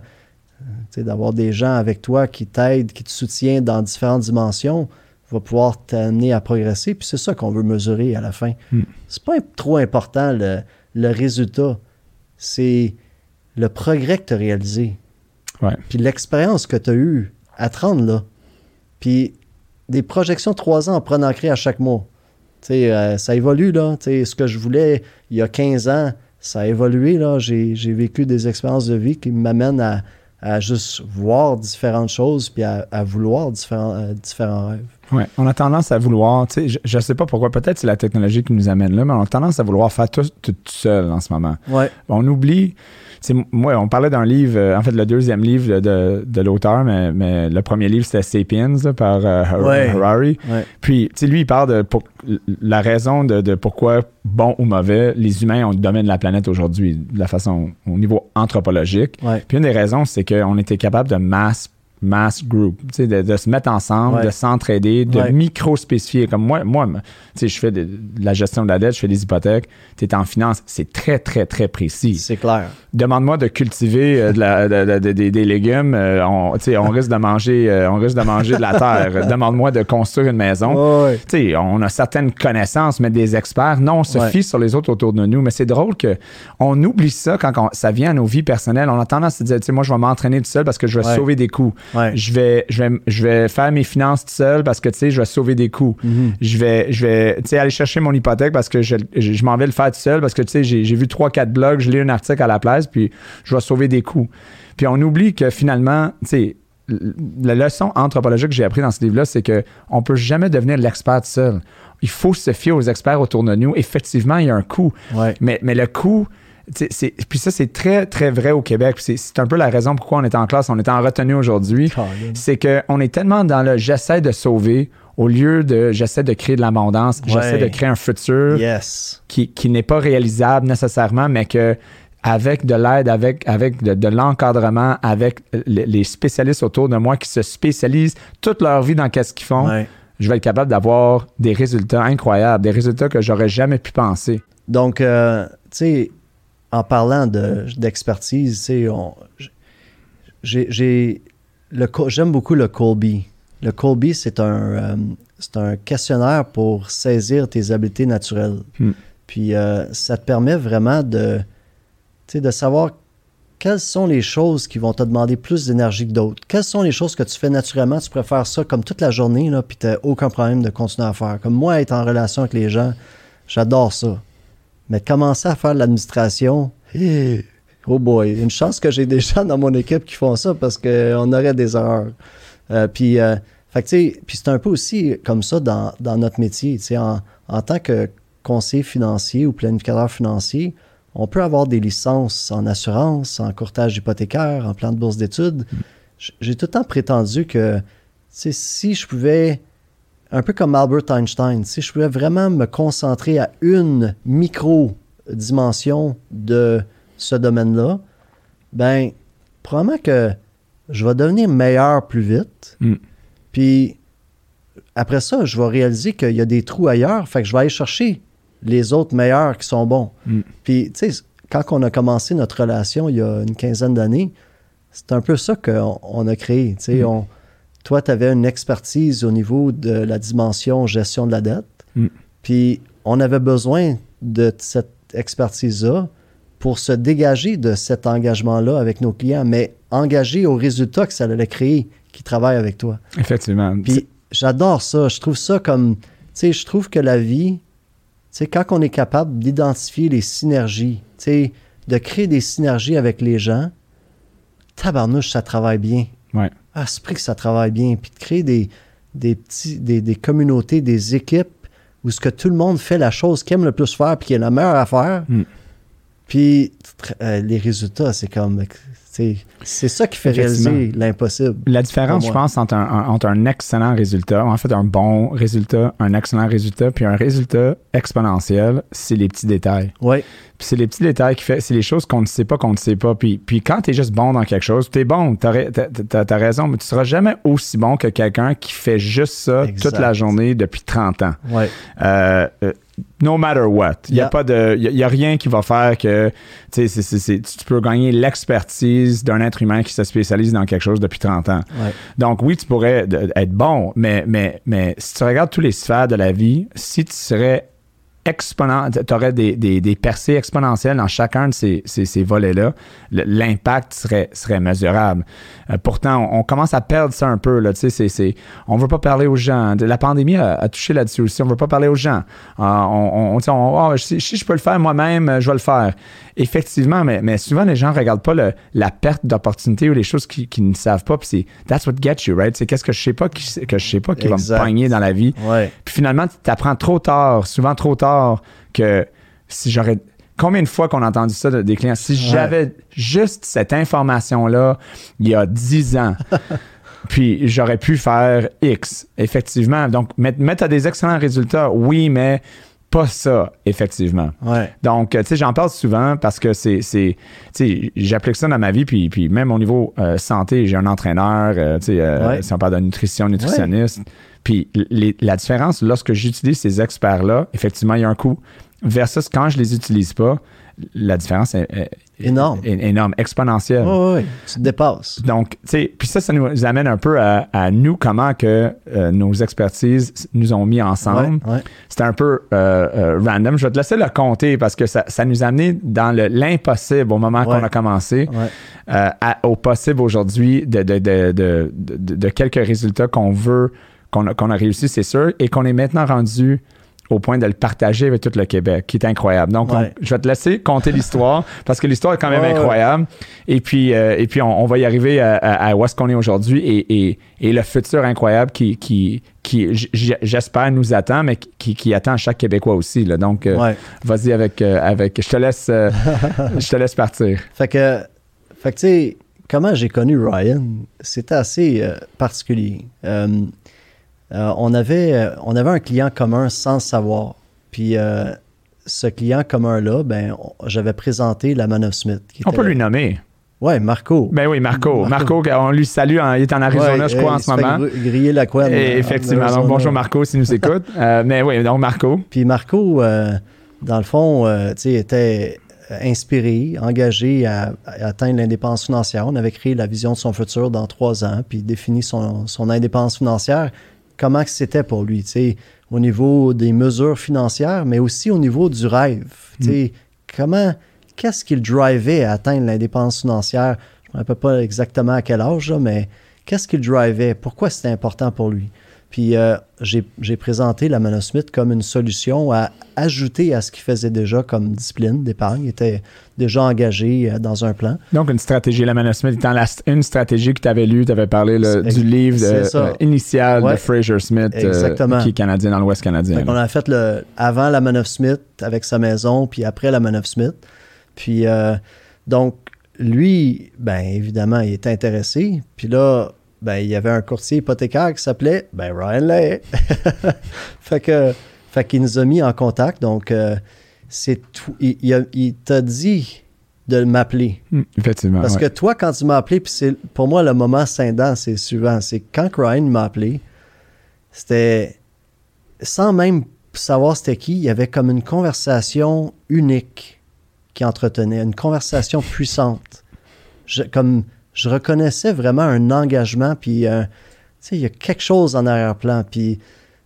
d'avoir des gens avec toi qui t'aident, qui te soutiennent dans différentes dimensions, va pouvoir t'amener à progresser. Puis c'est ça qu'on veut mesurer à la fin. Mm. C'est pas trop important le, le résultat. C'est le progrès que tu as réalisé. Ouais. Puis l'expérience que tu as eue à te rendre là. Puis des projections de trois ans en prenant créer à chaque mois. Euh, ça évolue, là. Ce que je voulais il y a 15 ans, ça a évolué, là. J'ai vécu des expériences de vie qui m'amènent à, à juste voir différentes choses puis à, à vouloir différents, euh, différents rêves. Ouais, on a tendance à vouloir, tu sais, je, je sais pas pourquoi, peut-être c'est la technologie qui nous amène là, mais on a tendance à vouloir faire tout, tout, seul en ce moment. Ouais. On oublie, moi, on parlait d'un livre, euh, en fait, le deuxième livre de, de l'auteur, mais, mais le premier livre, c'était Sapiens là, par euh, Ouais. Harari. Ouais. Puis, tu sais, lui, il parle de pour- la raison de, de pourquoi, bon ou mauvais, les humains ont le domaine de la planète aujourd'hui, de la façon, au niveau anthropologique. Ouais. Puis une des raisons, c'est qu'on était capable de mass mass group, de, de se mettre ensemble, Ouais. de s'entraider, de Ouais. micro-spécifier. Comme moi, moi je fais de, de la gestion de la dette, je fais des hypothèques, tu es en finance, c'est très, très, très précis. C'est clair. Demande-moi de cultiver euh, de la- des- des légumes, euh, on, on risque de manger, euh, on risque de manger de la terre. Demande-moi de construire une maison. On a certaines connaissances, mais des experts, non, on se Ouais. fie sur les autres autour de nous. Mais c'est drôle que on oublie ça quand on- ça vient à nos vies personnelles. On a tendance à se dire, moi, je vais m'entraîner tout seul parce que je vais sauver des coûts. Ouais. Je vais, je vais, je vais faire mes finances tout seul parce que, tu sais, je vais sauver des coûts. Mhm. Je vais, je vais, tu sais, aller chercher mon hypothèque parce que je, je, je m'en vais le faire tout seul parce que, tu sais, j'ai j'ai vu trois, quatre blogs, je lis un article à la place, puis je vais sauver des coûts. Puis on oublie que finalement, tu sais, la leçon anthropologique que j'ai appris dans ce livre-là, c'est que on peut jamais devenir l'expert tout seul. Il faut se fier aux experts autour de nous. Effectivement, il y a un coût. Ouais. Mais, mais le coût, puis ça, c'est très, très vrai au Québec. C'est un peu la raison pourquoi on est en classe, on est en retenue aujourd'hui. C'est qu'on est tellement dans le j'essaie de sauver au lieu de j'essaie de créer de l'abondance, j'essaie de créer un futur Yes. qui, qui n'est pas réalisable nécessairement, mais que avec de l'aide, avec, avec de, de l'encadrement, avec les, les spécialistes autour de moi qui se spécialisent toute leur vie dans qu'est-ce qu'ils font, Ouais. je vais être capable d'avoir des résultats incroyables, des résultats que j'aurais jamais pu penser. Donc, euh, tu sais, en parlant de- d'expertise, j'ai- j'aime beaucoup le Colby. Le Colby, c'est un, euh, c'est un questionnaire pour saisir tes habiletés naturelles. Hmm. Puis, euh, ça te permet vraiment de, de savoir quelles sont les choses qui vont te demander plus d'énergie que d'autres. Quelles sont les choses que tu fais naturellement, tu préfères ça comme toute la journée, là, puis tu n'as aucun problème de continuer à faire. Comme moi, être en relation avec les gens, j'adore ça. Mais commencer à faire l'administration, eh, oh boy, une chance que j'ai des gens dans mon équipe qui font ça parce qu'on aurait des erreurs. Euh, puis, euh, c'est un peu aussi comme ça dans, notre métier. En, en tant que conseiller financier ou planificateur financier, on peut avoir des licences en assurance, en courtage hypothécaire, en plan de bourse d'études. J'ai tout le temps prétendu que si je pouvais, un peu comme Albert Einstein, si je pouvais vraiment me concentrer à une micro-dimension de ce domaine-là, ben, probablement que je vais devenir meilleur plus vite. Mm. Puis après ça, je vais réaliser qu'il y a des trous ailleurs. Fait que je vais aller chercher les autres meilleurs qui sont bons. Mm. Puis, tu sais, quand on a commencé notre relation il y a une quinzaine d'années, c'est un peu ça qu'on on a créé. Tu sais, Mm. on- toi, tu avais une expertise au niveau de la dimension gestion de la dette. Mm. Puis, on avait besoin de cette expertise-là pour se dégager de cet engagement-là avec nos clients, mais engager au résultat que ça allait créer qui travaille avec toi. Effectivement. Puis j'adore ça. Je trouve ça comme. Tu sais, je trouve que la vie, tu sais, quand on est capable d'identifier les synergies, tu sais, de créer des synergies avec les gens, tabarnouche, ça travaille bien. Ouais. Ah, c'est que ça travaille bien. Puis de créer des, des, petits, des, des communautés, des équipes où ce que tout le monde fait la chose qu'il aime le plus faire puis qui est la meilleure à faire. Mm. Puis euh, les résultats, c'est comme. C'est ça qui fait réaliser l'impossible. La différence, je pense, entre un, un- entre un excellent résultat, en fait, un bon résultat, un excellent résultat, puis un résultat exponentiel, c'est les petits détails. Oui, Puis c'est les petits détails qui fait, c'est les choses qu'on ne sait pas qu'on ne sait pas. Puis, puis quand tu es juste bon dans quelque chose, tu es bon, tu as, raison, mais tu seras jamais aussi bon que quelqu'un qui fait juste ça Exact. toute la journée depuis 30 ans. Euh, euh, no matter what. Il n'y a Yeah. pas de. Il y a, rien qui va faire que tu peux gagner l'expertise d'un être humain qui se spécialise dans quelque chose depuis 30 ans. Ouais. Donc oui, tu pourrais être bon, mais, mais, mais si tu regardes tous les sphères de la vie, si tu serais exponent, tu des, des, des percées exponentielles dans chacun de ces, ces, ces volets-là, le- l'impact serait, serait mesurable. Euh, pourtant, on, commence à perdre ça un peu. Là, tu sais, c'est, c'est, on ne veut pas parler aux gens. La pandémie a, a touché là-dessus aussi. On ne veut pas parler aux gens. Euh, on, on, on, on- Ah, si, si je peux le faire moi-même, je vais le faire. Effectivement, mais, mais souvent, les gens ne regardent pas le- la perte d'opportunité ou les choses qu'ils, qu'ils ne savent pas. Puis c'est that's what gets you, right? C'est qu'est-ce que je sais pas qui, que je sais pas qui va me pogner dans la vie. Ouais. Puis finalement, tu apprends trop tard, souvent trop tard, que si j'aurais. Combien de fois qu'on a entendu ça de- des clients? Si j'avais juste cette information-là il y a 10 ans, puis j'aurais pu faire X, effectivement. Donc, mais, mais tu as des excellents résultats, oui, mais pas ça, effectivement. Ouais. Donc, euh, tu sais, j'en parle souvent parce que c'est, tu sais, j'applique ça dans ma vie, puis, puis même au niveau euh, santé, j'ai un entraîneur, euh, tu sais, euh, Ouais. si on parle de nutrition, nutritionniste. Puis les- la différence, lorsque j'utilise ces experts-là, effectivement, il y a un coût, versus quand je les utilise pas, la différence est, est- Énorme. énorme, exponentielle. Ouais, ouais, tu te dépasses. Donc, tu sais, puis ça, ça nous amène un peu à, à nous, comment que euh, nos expertises nous ont mis ensemble. Ouais, ouais. C'était un peu euh, euh, random. Je vais te laisser le compter parce que ça, ça nous a amené dans le- l'impossible au moment Ouais. qu'on a commencé, à- au possible aujourd'hui de, de, de, de, de- de quelques résultats qu'on veut, qu'on a, qu'on a réussi, c'est sûr, et qu'on est maintenant rendu au point de le partager avec tout le Québec, qui est incroyable. Donc, on- je vais te laisser compter l'histoire parce que l'histoire est quand même ouais. incroyable. Et puis, euh, et puis on, on va y arriver à, à- à où est-ce qu'on est aujourd'hui et, et- et le futur incroyable qui, qui, qui j'espère, nous attend, mais qui, qui attend chaque Québécois aussi. là. Donc, euh, Ouais. vas-y avec, euh, avec. Je te laisse, je te laisse partir. Fait que, fait que tu sais, comment j'ai connu Ryan, c'était assez particulier. Euh, euh, on, avait, on avait un client commun sans le savoir. Puis euh, ce client commun-là, ben, j'avais présenté la Man of Smith. qui On était- peut lui nommer. Ouais, Marco. Ben oui, Marco. Marco. Marco, on lui salue. en- il est en Arizona, Ouais, je crois, en ce moment. gr- griller la couenne. En effectivement. Donc, bonjour Marco, s'il nous écoute. Euh, mais oui, donc Marco. Puis Marco, dans le fond, tu sais, était inspiré, engagé à, à atteindre l'indépendance financière. On avait créé la vision de son futur dans trois ans, puis défini son, son indépendance financière. Comment c'était pour lui, au niveau des mesures financières, mais aussi au niveau du rêve. Sais, comment, qu'est-ce qu'il drivait à atteindre l'indépendance financière? Je ne me rappelle pas exactement à quel âge, là, mais qu'est-ce qu'il drivait? Pourquoi c'était important pour lui? Puis euh, j'ai présenté la Manosmith comme une solution à ajouter à ce qu'il faisait déjà comme discipline d'épargne. Il était déjà engagé euh, dans un plan. Donc, une stratégie, la Manosmith étant une stratégie que tu avais lue, tu avais parlé du livre euh, initial de Fraser Smith, qui est canadien dans l'Ouest canadien. On a fait le, avant la Manosmith avec sa maison, puis après la Manosmith. Puis, donc, lui, ben évidemment, il est intéressé. Puis là, ben, il y avait un courtier hypothécaire qui s'appelait ben, Ryan Lay. fait que fait qu'il nous a mis en contact. Donc, euh, c'est tout. Il, t'a dit de m'appeler. Hmm, effectivement. Parce que toi, quand tu m'as appelé, puis c'est pour moi le moment scindant, c'est suivant. C'est quand Ryan m'a appelé, c'était sans même savoir c'était qui, il y avait comme une conversation unique qui entretenait, une conversation puissante. comme je reconnaissais vraiment un engagement, puis euh, il y a quelque chose en arrière-plan. Puis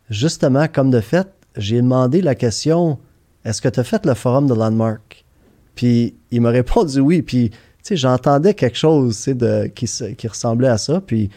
justement, comme de fait, j'ai demandé la question est-ce que tu as fait le forum de Landmark? Puis il m'a répondu oui. Puis j'entendais quelque chose de, qui, qui ressemblait à ça. Puis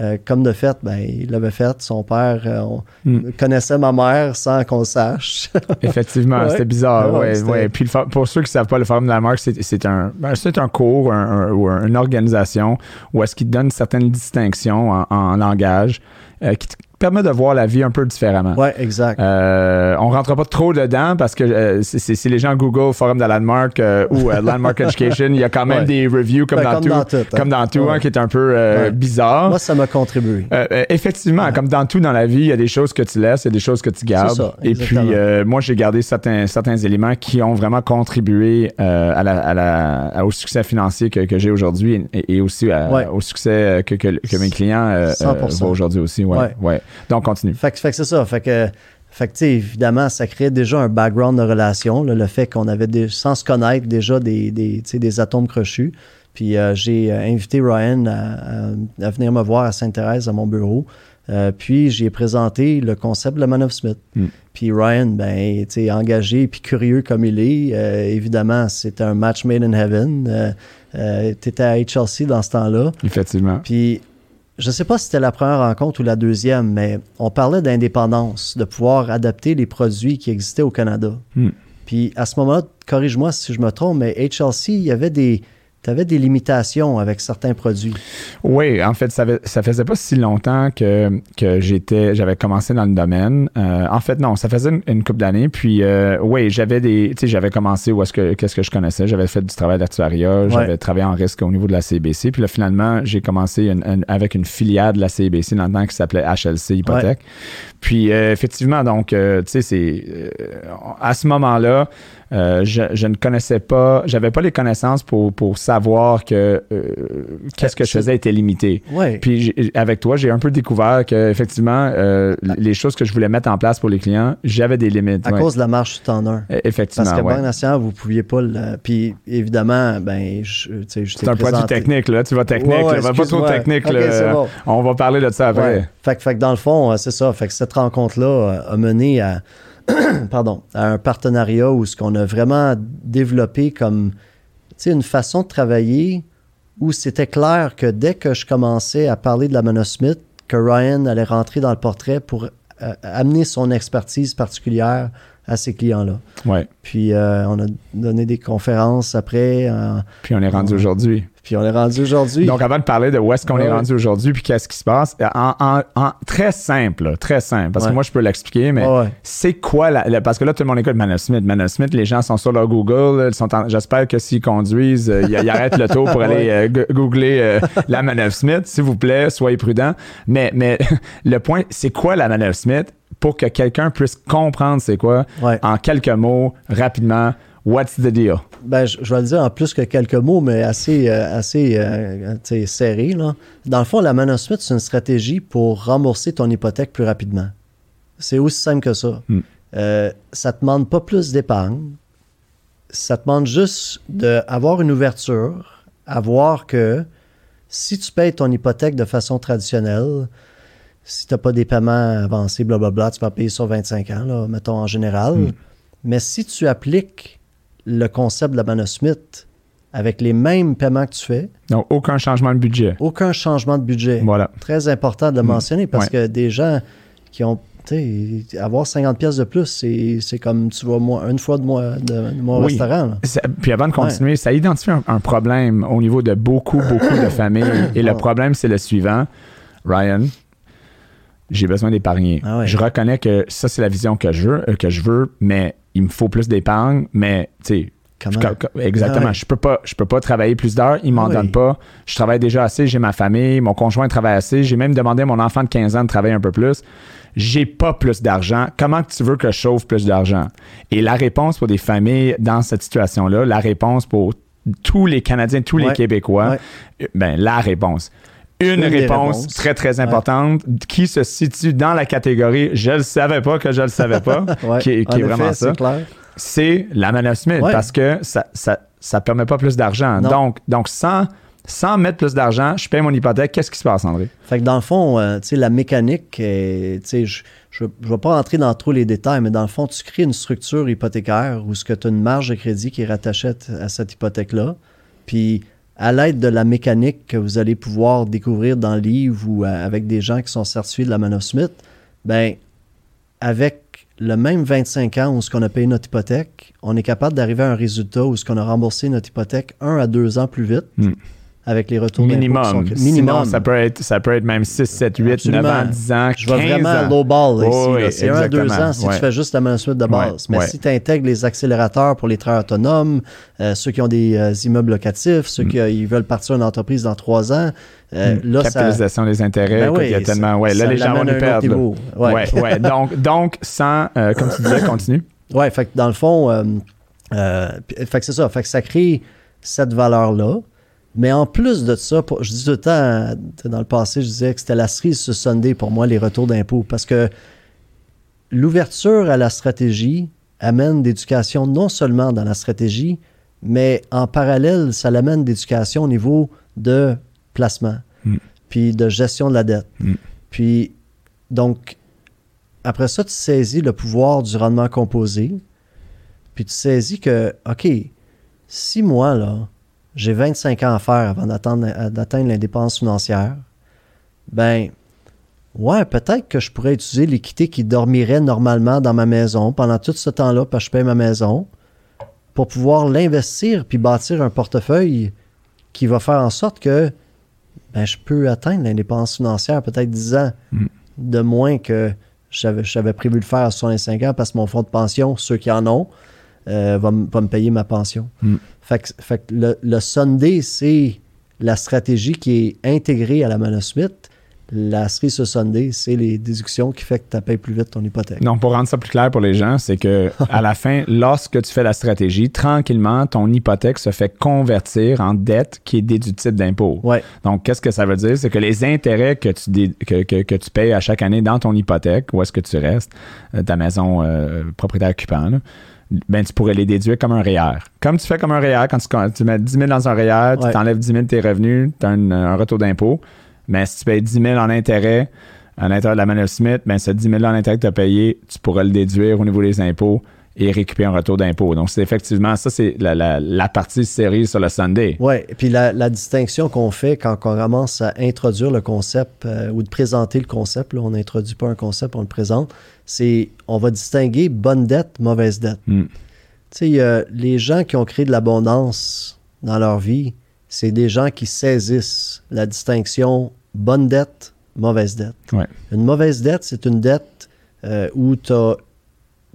euh, comme de fait, ben, il l'avait fait. Son père euh, hmm. connaissait ma mère sans qu'on sache. Effectivement, c'était bizarre. Ouais, Puis pour ceux qui ne savent pas, le Forum de la marque, c'est un, ben, un cours ou une organisation où est-ce qu'il donne certaines distinctions en, en langage euh, qui, permet de voir la vie un peu différemment. Oui, exact. Euh, on rentre pas trop dedans parce que euh, si les gens Google Forum de Landmark euh, ou euh, Landmark Education, il y a quand même des reviews comme, ben, dans, tout, comme dans tout, hein, qui est un peu bizarre. Moi, ça m'a contribué. effectivement, comme dans tout dans la vie, il y a des choses que tu laisses, il y a des choses que tu gardes. Ça, et puis, moi, j'ai gardé certains, certains éléments qui ont vraiment contribué à la, à la, au succès financier que, que j'ai aujourd'hui et, aussi au succès que, que, mes clients voient aujourd'hui aussi. Ouais, ouais. Donc, continue. Fait, fait que c'est ça. Fait que, fait que évidemment, ça crée déjà un background de relation, le fait qu'on avait, des, sans se connaître, déjà des, des, des atomes crochus. Puis euh, j'ai euh, invité Ryan à, venir me voir à Sainte-Thérèse, à mon bureau. Euh, puis j'ai présenté le concept de la Man of Smith. Hmm. Puis Ryan, ben, tu engagé puis curieux comme il est, évidemment, c'est un match made in heaven. tu étais à HLC dans ce temps-là. Effectivement. Puis je ne sais pas si c'était la première rencontre ou la deuxième, mais on parlait d'indépendance, de pouvoir adapter les produits qui existaient au Canada. Hmm. Puis à ce moment-là, corrige-moi si je me trompe, mais HLC, il y avait des, tu avais des limitations avec certains produits. Oui, en fait, ça, ça faisait pas si longtemps que, que j'étais, j'avais commencé dans le domaine. Euh, en fait, non, ça faisait une, couple d'années. Puis, euh, oui, j'avais des, tu sais, j'avais commencé où est-ce que, qu'est-ce que je connaissais. J'avais fait du travail d'actuariat, j'avais travaillé en risque au niveau de la CBC. Puis là, finalement, j'ai commencé avec une filiale de la CBC dans le temps qui s'appelait HLC Hypothèque. Puis, euh, effectivement, donc, tu sais, c'est à ce moment-là, euh, je, ne connaissais pas, j'avais pas les connaissances pour, pour savoir que euh, qu'est-ce que je faisais était limité. Puis avec toi, j'ai un peu découvert que effectivement euh, les choses que je voulais mettre en place pour les clients, j'avais des limites. À cause de la marche tout en un. E, effectivement. Parce que Banque nationale, vous pouviez pas le. Puis évidemment, ben, je, C'est un point vue technique, là. Tu vas technique, va pas trop technique. On va parler de ça après. Fait, fait que dans le fond, c'est ça. Fait que cette rencontre-là a mené à pardon, à un partenariat où ce qu'on a vraiment développé comme une façon de travailler où c'était clair que dès que je commençais à parler de la Monosmith, que Ryan allait rentrer dans le portrait pour euh, amener son expertise particulière à ces clients-là. Ouais. Puis euh, on a donné des conférences après. Puis on est rendu aujourd'hui. Puis on est rendu aujourd'hui. Donc, avant de parler de où est-ce qu'on est rendu aujourd'hui, puis qu'est-ce qui se passe, en, très simple, très simple, parce que moi, je peux l'expliquer, mais c'est quoi la, Parce que là, tout le monde écoute Manus Smith. Manus Smith, les gens sont sur leur Google. j'espère que s'ils conduisent, euh, ils, arrêtent le tour pour aller euh, googler euh, la Manus Smith. S'il vous plaît, soyez prudents. Mais, mais le point, c'est quoi la Manus Smith? Pour que quelqu'un puisse comprendre c'est quoi en quelques mots, rapidement What's the deal? Ben, je, vais le dire en plus que quelques mots, mais assez, euh, assez euh, serré. Là. Dans le fond, la Manosmith, c'est une stratégie pour rembourser ton hypothèque plus rapidement. C'est aussi simple que ça. Hmm. Euh, ça ne te demande pas plus d'épargne. Ça te demande juste d'avoir une ouverture, à voir que si tu payes ton hypothèque de façon traditionnelle, si tu n'as pas des paiements avancés, blablabla, tu vas payer sur 25 ans, là, mettons en général. Hmm. Mais si tu appliques le concept de la Manosmith avec les mêmes paiements que tu fais. Donc, aucun changement de budget. Aucun changement de budget. Voilà. Très important de le mm. mentionner parce que des gens qui ont tu sais, avoir 50 pièces de plus, c'est, comme tu vas moi, une fois de moi de, de mon Oui. restaurant. Ça- Puis avant de continuer, ça identifie un, un problème au niveau de beaucoup, beaucoup de familles. Et le problème, c'est le suivant. Ryan, j'ai besoin d'épargner. Ah ouais. Je reconnais que ça, c'est la vision que je veux, euh, que je veux mais il me faut plus d'épargne. Mais, tu sais, Exactement. Ah ouais. Je peux pas, je peux pas travailler plus d'heures. Ils m'en Ah oui. donnent pas. Je travaille déjà assez. J'ai ma famille. Mon conjoint travaille assez. J'ai même demandé à mon enfant de 15 ans de travailler un peu plus. J'ai pas plus d'argent. Comment tu veux que je sauve plus d'argent? Et la réponse pour des familles dans cette situation-là, la réponse pour tous les Canadiens, tous les. Québécois, euh, ben, la réponse. Une, réponse très, très importante qui se situe dans la catégorie je le savais pas que je le savais pas, Ouais. qui, est- qui En est effet, vraiment ça C'est la Smith Ouais. parce que ça, ça, ça permet pas plus d'argent. Donc, donc sans, sans mettre plus d'argent, je paye mon hypothèque. Qu'est-ce qui se passe, André? Fait que dans le fond, euh, tu sais, la mécanique, euh, tu sais, je je ne vais pas rentrer dans trop les détails, mais dans le fond, tu crées une structure hypothécaire où ce que tu as une marge de crédit qui est rattachée à cette hypothèque-là. Puis, à l'aide de la mécanique que vous allez pouvoir découvrir dans le livre ou euh, avec des gens qui sont certifiés de la Manoff Smith, ben, avec le même 25 ans où ce qu'on a payé notre hypothèque, on est capable d'arriver à un résultat où ce qu'on a remboursé notre hypothèque un à deux ans plus vite Hmm. Avec les retours Minimum. Minimum. ça peut, être, ça peut être même 6, 7, 8, Absolument. 9 ans, 10 ans, 15 Je vais vraiment là, Oh, ici. oui, C'est un à deux exactement. ans si Ouais. tu fais juste la suite de base. Ouais, Mais ouais. si tu intègres les accélérateurs pour les travailleurs autonomes, euh, ceux qui ont des euh, immeubles locatifs, ceux qui euh, ils veulent partir une entreprise dans trois ans, euh, Hmm. là, ça... Capitalisation des intérêts. Ben oui, il y a ça- tellement. Ouais, là, ça les gens vont nous perdre. niveau. Ouais. Ouais, ouais. Donc, donc, sans. euh, comme tu disais, continue. Ouais, fait que dans le fond, euh, fait que c'est ça. Fait que ça crée cette valeur-là. Mais en plus de ça, pour- je dis tout le temps, euh, dans le passé, je disais que c'était la cerise sur Sunday pour moi, les retours d'impôts. Parce que l'ouverture à la stratégie amène d'éducation non seulement dans la stratégie, mais en parallèle, ça l'amène d'éducation au niveau de placement, Mm. puis de gestion de la dette. Mm. Puis, donc, après ça, tu saisis le pouvoir du rendement composé, puis tu saisis que, OK, si moi, là, j'ai 25 ans à faire avant euh, d'atteindre l'indépendance financière, ben, ouais, peut-être que je pourrais utiliser l'équité qui dormirait normalement dans ma maison pendant tout ce temps-là, parce que je paye ma maison, pour pouvoir l'investir puis bâtir un portefeuille qui va faire en sorte que ben, je peux atteindre l'indépendance financière peut-être 10 ans Mm. de moins que j'avais j'avais prévu de faire à 65 ans parce que mon fonds de pension, ceux qui en ont, euh, va, va me payer ma pension. Mm. Fait que, fait que le, le Sunday, c'est la stratégie qui est intégrée à la Manosmith. La cerise sur Sunday, c'est les déductions qui fait que tu payes plus vite ton hypothèque. Donc, pour rendre ça plus clair pour les gens, c'est que à la fin, lorsque tu fais la stratégie, tranquillement, ton hypothèque se fait convertir en dette qui est déductible d'impôt. Ouais. Donc, qu'est-ce que ça veut dire? C'est que les intérêts que tu, dé- que, que- que tu payes à chaque année dans ton hypothèque, où est-ce que tu restes, euh, ta maison euh, propriétaire occupant, là, ben, tu pourrais les déduire comme un REER. Comme tu fais comme un REER, quand tu, tu mets 10 000 dans un REER, tu Ouais. t'enlèves 10 000 de tes revenus, tu as un, un retour d'impôt. Mais si tu payes 10 000 en intérêt à l'intérieur de la Manuel Smith, ben, ce 10 000 en intérêt que tu as payé, tu pourras le déduire au niveau des impôts et récupérer un retour d'impôt. Donc, c'est effectivement, ça, c'est la, la- la partie série sur le Sunday. Oui, et puis la, la distinction qu'on fait quand on commence à introduire le concept euh, ou de présenter le concept, là, on n'introduit pas un concept, on le présente, c'est on va distinguer bonne dette, mauvaise dette. Mm. Les gens qui ont créé de l'abondance dans leur vie, c'est des gens qui saisissent la distinction bonne dette, mauvaise dette. Ouais. Une mauvaise dette, c'est une dette euh, où tu as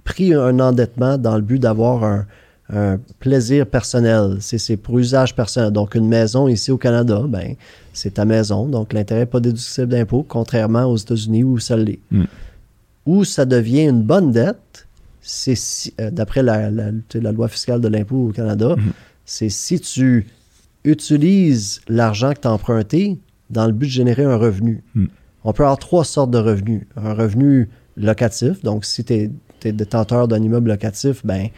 pris un endettement dans le but d'avoir un, un plaisir personnel. C'est c'est pour usage personnel. Donc, une maison ici au Canada, ben, c'est ta maison. Donc, l'intérêt n'est pas déductible d'impôt, contrairement aux États-Unis où ça l'est. Mm. Où ça devient une bonne dette, c'est si, euh, d'après la, loi fiscale de l'impôt au Canada, Mhm. c'est si tu utilises l'argent que tu as emprunté dans le but de générer un revenu. Mm. On peut avoir trois sortes de revenus. Un revenu locatif, donc si tu es, détenteur d'un immeuble locatif, ben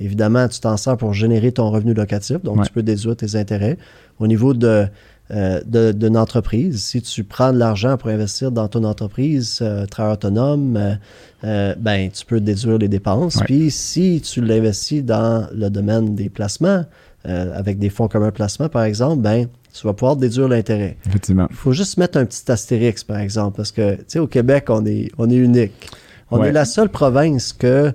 évidemment, tu t'en sers pour générer ton revenu locatif, donc Ouais. tu peux déduire tes intérêts. Au niveau de, euh, d'une entreprise, si tu prends de l'argent pour investir dans ton entreprise, euh, travailleur autonome, euh, euh, ben tu peux déduire les dépenses. Ouais. Puis si tu l'investis dans le domaine des placements, euh, avec des fonds communs placement, par exemple, ben tu vas pouvoir déduire l'intérêt. Effectivement. Il faut juste mettre un petit astérix, par exemple, parce que, tu sais, au Québec, on est, on est unique. On Ouais. est la seule province que,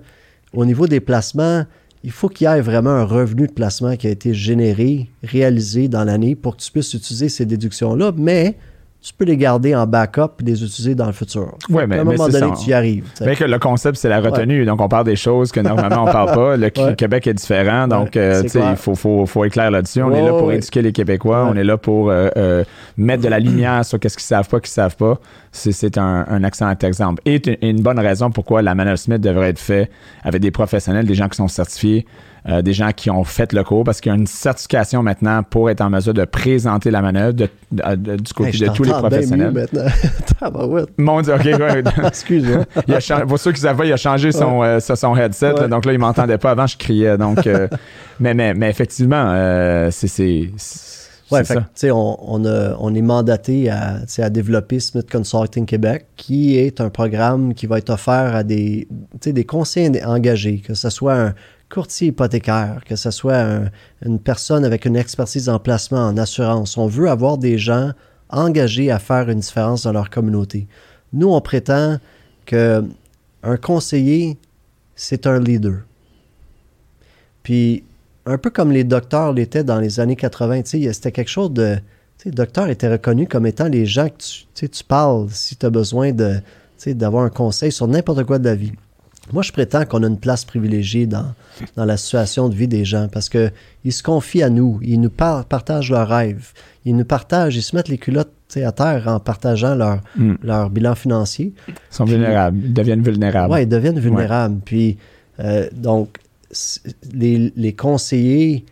au niveau des placements, il faut qu'il y ait vraiment un revenu de placement qui a été généré, réalisé dans l'année pour que tu puisses utiliser ces déductions-là, mais tu peux les garder en backup et les utiliser dans le futur. Qu'à mais- un mais moment donné, ça. tu y arrives. Mais que le concept, c'est la retenue. Donc, on parle des choses que normalement, on parle pas. Le Ouais. Québec est différent. Donc, Ouais, euh, tu sais, il faut, faut, faut clair là-dessus. On est là pour éduquer les Québécois. On est là pour euh, euh, mettre de la lumière sur qu'est-ce qu'ils savent pas, qu'ils savent pas. C'est, c'est un, un excellent exemple. Et une, une bonne raison pourquoi la manœuvre Smith devrait être faite avec des professionnels, des gens qui sont certifiés, euh, des gens qui ont fait le cours, parce qu'il y a une certification maintenant pour être en mesure de présenter la manœuvre de- de- de- du côté Hey, de tous les professionnels. Mon Dieu, OK, ouais. Excuse-moi. Pour ceux qui savent pas, il a changé son, euh, son headset. Ouais. là, donc là, il m'entendait pas. Avant, je criais. Donc, euh, mais, mais, mais effectivement, c'est, c'est, c'est Ouais, fait que, ça. tu sais, on, on, a- on est mandaté à, à développer Smith Consulting Québec, qui est un programme qui va être offert à des, des conseillers engagés, que ce soit un courtier hypothécaire, que ce soit un- une personne avec une expertise en placement, en assurance. On veut avoir des gens engagés à faire une différence dans leur communauté. Nous, on prétend que un conseiller, c'est un leader. Puis, un peu comme les docteurs l'étaient dans les années 80, tu sais, c'était quelque chose de... Tu sais, le docteur était reconnu comme étant les gens que tu, tu parles si tu as besoin d'avoir un conseil sur n'importe quoi de la vie. Moi, je prétends qu'on a une place privilégiée dans, dans la situation de vie des gens parce qu'ils se confient à nous, ils nous par- partagent leurs rêves, ils nous partagent, ils se mettent les culottes à terre en partageant leur, Mm. leur bilan financier. Ils sont vulnérables. Ils deviennent vulnérables. Oui, ils deviennent vulnérables. Puis, euh, donc, les, les conseillers,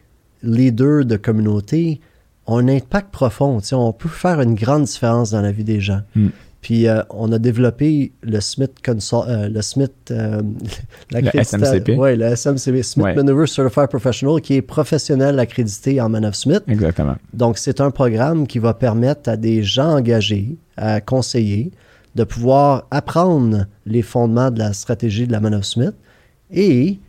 leaders de communauté ont un impact profond. On peut faire une grande différence dans la vie des gens. Mm. Puis, euh, on a développé le Smith Consult, euh, le Smith, euh, l'accrédita- SMCP. Ouais, le SMCP, Smith Ouais. Maneuver Certified Professional, qui est professionnel accrédité en manœuvre Smith. Exactement. Donc, c'est un programme qui va permettre à des gens engagés, à conseiller, de pouvoir apprendre les fondements de la stratégie de la manœuvre Smith et,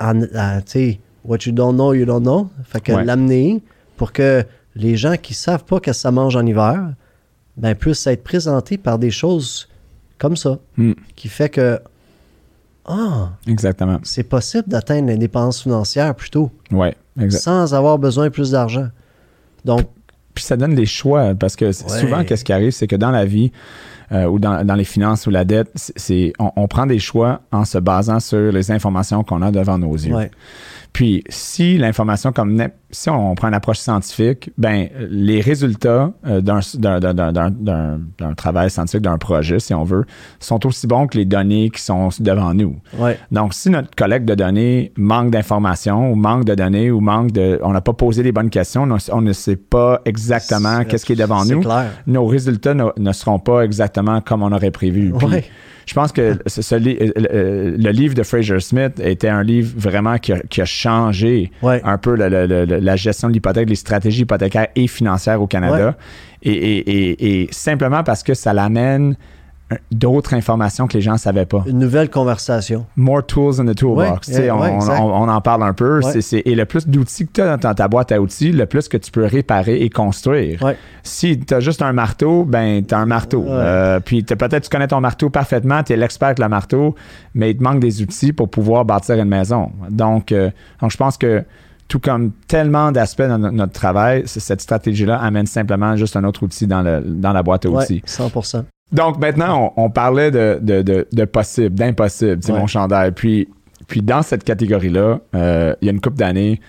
en, tu sais, what you don't know, you don't know. Fait que Ouais. l'amener pour que les gens qui savent pas qu'est-ce que ça mange en hiver, ben, puissent être présentés par des choses comme ça, Mm. qui fait que, ah, Exactement. c'est possible d'atteindre l'indépendance financière plus tôt, Ouais. Exact. sans avoir besoin de plus d'argent. Donc, Puis ça donne des choix parce que Ouais. souvent, qu'est-ce qui arrive, c'est que dans la vie euh, ou dans, dans les finances ou la dette, c'est- c'est on, on prend des choix en se basant sur les informations qu'on a devant nos yeux. ouais. Puis si l'information comme si on prend une approche scientifique, ben les résultats euh, d'un travail scientifique, d'un projet, si on veut, sont aussi bons que les données qui sont devant nous. Ouais. Donc, si notre collecte de données manque d'informations ou manque de données ou manque de. On n'a pas posé les bonnes questions, on, on ne sait pas exactement qu'est-ce qui est devant nous, clair. nos résultats ne, ne seront pas exactement comme on aurait prévu. Puis, Ouais. Je pense que ce- ce li- euh, euh, le livre de Fraser Smith était un livre vraiment qui a, qui a changé Ouais. un peu la gestion de l'hypothèque, les stratégies hypothécaires et financières au Canada. Et, et- et- et simplement parce que ça l'amène d'autres informations que les gens ne savaient pas. Une nouvelle conversation. More tools in the toolbox. Ouais, ouais, on, en parle un peu. Ouais. C'est- c'est- et le plus d'outils que tu as dans ta boîte à outils, le plus que tu peux réparer et construire. Si tu as juste un marteau, ben tu as un marteau. Euh, puis peut-être tu connais ton marteau parfaitement, tu es l'expert avec le marteau, mais il te manque des outils pour pouvoir bâtir une maison. Donc, euh, donc je pense que tout comme tellement d'aspects dans no- notre travail, cette stratégie-là amène simplement juste un autre outil dans, le, dans la boîte à outils. 100%. Donc maintenant, on, on parlait de, de, de, de possible, d'impossible, c'est Ouais. mon chandail. Puis, puis dans cette catégorie-là, euh, il y a une couple d'années,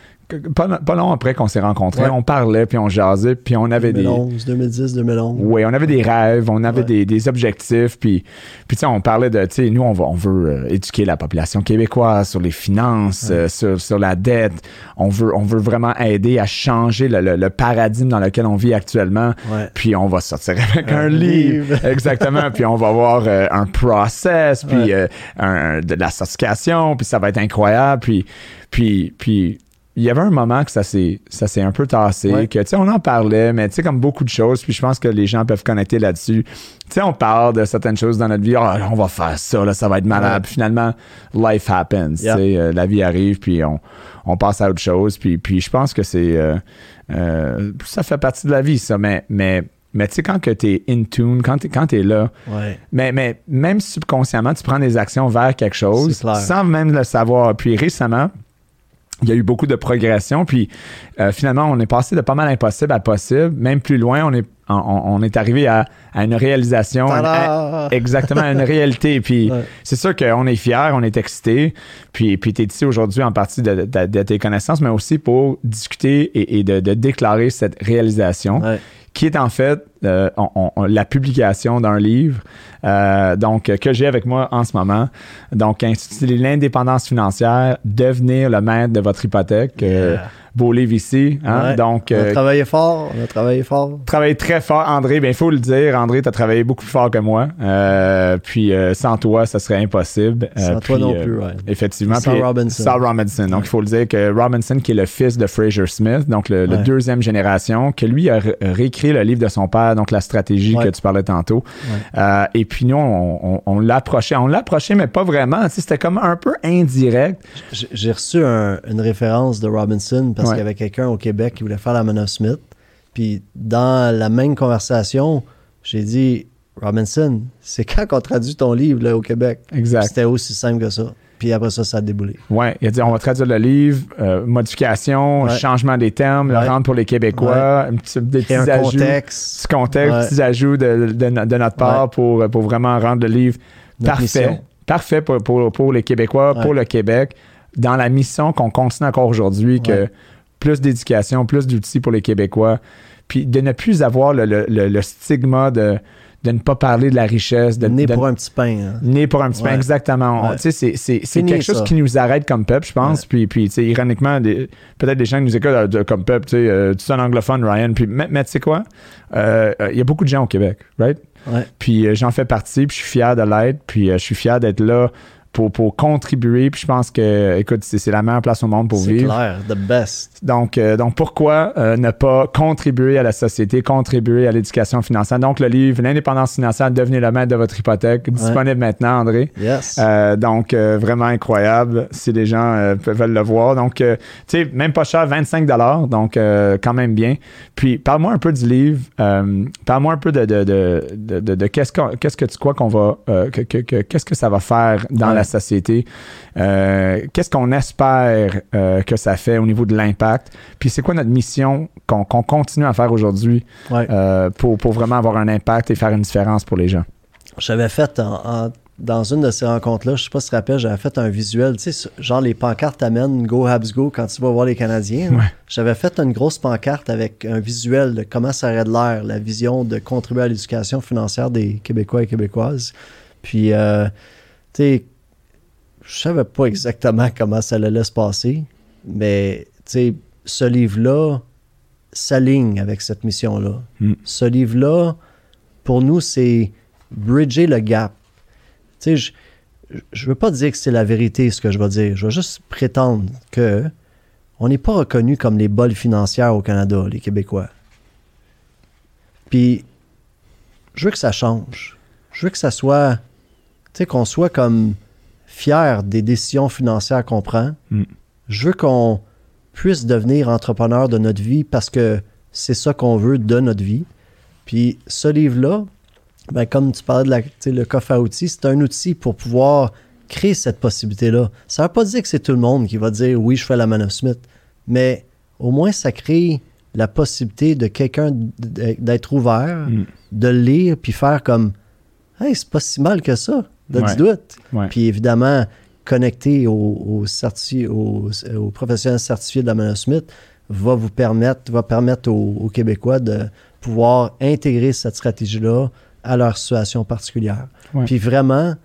pas, pas long après qu'on s'est rencontrés, Ouais. on parlait, puis on jasait, puis on avait des... 2011, 2010, 2011. Oui, on avait des rêves, on avait Ouais. des, des objectifs, puis, puis on parlait de, tu sais, nous, on, va- on veut euh, éduquer la population québécoise sur les finances, euh, sur, sur la dette. On veut, on veut vraiment aider à changer le, le- le paradigme dans lequel on vit actuellement. Puis on va sortir avec un, Un livre. Exactement. puis on va avoir euh, un process, puis euh, un- de la certification, puis ça va être incroyable. Puis, puis, puis il y avait un moment que ça s'est, ça s'est un peu tassé, Ouais. que, tu sais, on en parlait, mais tu sais, comme beaucoup de choses, puis je pense que les gens peuvent connecter là-dessus. Tu sais, on parle de certaines choses dans notre vie, Ah, on va faire ça, là, ça va être malade. Ouais. Puis finalement, life happens, Yeah. tu sais, euh, la vie arrive, puis on, on passe à autre chose. Puis, puis je pense que c'est, euh, euh, ça fait partie de la vie, ça. Mais, mais, mais tu sais, quand tu es in tune, quand tu quand es là, Ouais. mais, mais même subconsciemment, tu prends des actions vers quelque chose sans même le savoir. Puis récemment, il y a eu beaucoup de progression. Puis euh, finalement, on est passé de pas mal impossible à possible. Même plus loin, on est, on, on est arrivé à, à une réalisation. à- exactement, à une réalité. Puis Ouais. c'est sûr qu'on est fiers, on est excités. Puis, puis tu es ici aujourd'hui en partie de, de- de tes connaissances, mais aussi pour discuter et, et de, de déclarer cette réalisation Ouais. qui est en fait euh, on- on- la publication d'un livre euh, donc que j'ai avec moi en ce moment. Donc intitulé L'indépendance financière, devenir le maître de votre hypothèque. Euh, Yeah. beau livre ici. hein? Ouais. Donc On a travaillé fort, on a travaillé fort. travaillé très fort, André. Bien, il faut le dire, André, tu as travaillé beaucoup plus fort que moi. Puis sans toi, ça serait impossible. Sans toi non plus, ouais. Effectivement. Sans Robinson. Sans Robinson. Donc, il faut le dire que Robinson, qui est le fils de Fraser Smith, donc le, le deuxième génération, que lui a ré- réécrit le livre de son père, donc la stratégie Ouais. que tu parlais tantôt. Euh, et puis nous, on, on, on l'approchait. On l'approchait, mais pas vraiment. C'était comme un peu indirect. J'ai- reçu un- une référence de Robinson parce Ouais. qu'il y avait quelqu'un au Québec qui voulait faire la Manon Smith. Puis dans la même conversation, j'ai dit Robinson, c'est quand qu'on traduit ton livre là, au Québec? Exact. C'était aussi simple que ça. Puis après ça, ça a déboulé. Ouais, il a dit on va traduire le livre, euh, modification, Ouais. changement des termes, le rendre pour les Québécois, un petit, des petits un ajouts. contexte. petit contexte, petits ajouts de, de no- de notre part pour, pour vraiment rendre le livre Notre parfait. mission. Parfait pour, pour, pour les Québécois, pour le Québec, dans la mission qu'on continue encore aujourd'hui, que plus d'éducation, plus d'outils pour les Québécois, puis de ne plus avoir le, le- le- le stigma de, de ne pas parler de la richesse, de, Né de- pour un petit pain. hein. Né pour un petit Ouais. exactement. Ouais. tu sais, C'est, quelque chose ça. qui nous arrête comme peuple, je pense. Ouais. Puis, puis tu sais, ironiquement, peut-être des gens qui nous écoutent euh, comme peuple, tu sais, euh, un anglophone, Ryan. Puis, mais, mais tu sais quoi? Euh, euh, Il y a beaucoup de gens au Québec, right? Ouais. Puis euh, j'en fais partie, puis je suis fier de l'être, puis je suis fier d'être là pour, pour contribuer. Puis je pense que, écoute, c'est, c'est la meilleure place au monde pour C'est vivre. clair, the best. Donc, euh, donc pourquoi euh, ne pas contribuer à la société, contribuer à l'éducation financière? Donc, le livre L'indépendance financière, devenez le maître de votre hypothèque, disponible maintenant, André. Yes. Euh, donc, vraiment incroyable si les gens peuvent le voir. Donc, tu sais, même pas cher, 25 donc quand même bien. Puis, parle-moi un peu du livre. parle-moi un peu de, de, de, de, qu'est-ce, qu'on- qu'est-ce que tu crois qu'on va... que, que- que- qu'est-ce que ça va faire dans Ouais. la société? Euh, qu'est-ce qu'on espère euh, que ça fait au niveau de l'impact? Puis, c'est quoi notre mission qu'on, continue à faire aujourd'hui Ouais. euh, pour, pour vraiment avoir un impact et faire une différence pour les gens? J'avais fait en- en- dans une de ces rencontres-là, je sais pas si tu te rappelles, j'avais fait un visuel, tu sais, genre les pancartes amènent Go Habs Go quand tu vas voir les Canadiens. Ouais. J'avais fait une grosse pancarte avec un visuel de comment ça aurait de l'air, la vision de contribuer à l'éducation financière des Québécois et Québécoises. Puis, euh, tu sais, je savais pas exactement comment ça allait se passer, mais ce livre-là s'aligne avec cette mission-là. Mm. Ce livre-là, pour nous, c'est bridger le gap. Tu sais, je, je veux pas dire que c'est la vérité ce que je vais dire. Je vais juste prétendre que on n'est pas reconnu comme les bols financières au Canada, les Québécois. Puis, je veux que ça change. Je veux que ça soit, tu sais, qu'on soit comme fier des décisions financières qu'on prend. Mm. Je veux qu'on puisse devenir entrepreneur de notre vie parce que c'est ça qu'on veut de notre vie. Puis ce livre-là, ben, comme tu parlais de la, le coffre à outils, c'est un outil pour pouvoir créer cette possibilité-là. Ça ne veut pas dire que c'est tout le monde qui va dire oui, je fais la Man of Smith, mais au moins ça crée la possibilité de quelqu'un d'être ouvert, Mm. de le lire, puis faire comme Hey, c'est pas si mal que ça, let's Ouais. do it. Ouais. Puis évidemment, connecter aux, aux, certi- aux- aux professionnels certifiés de la Man of Smith va vous permettre, va permettre aux, aux Québécois de pouvoir intégrer cette stratégie-là à leur situation particulière. Ouais. Puis vraiment,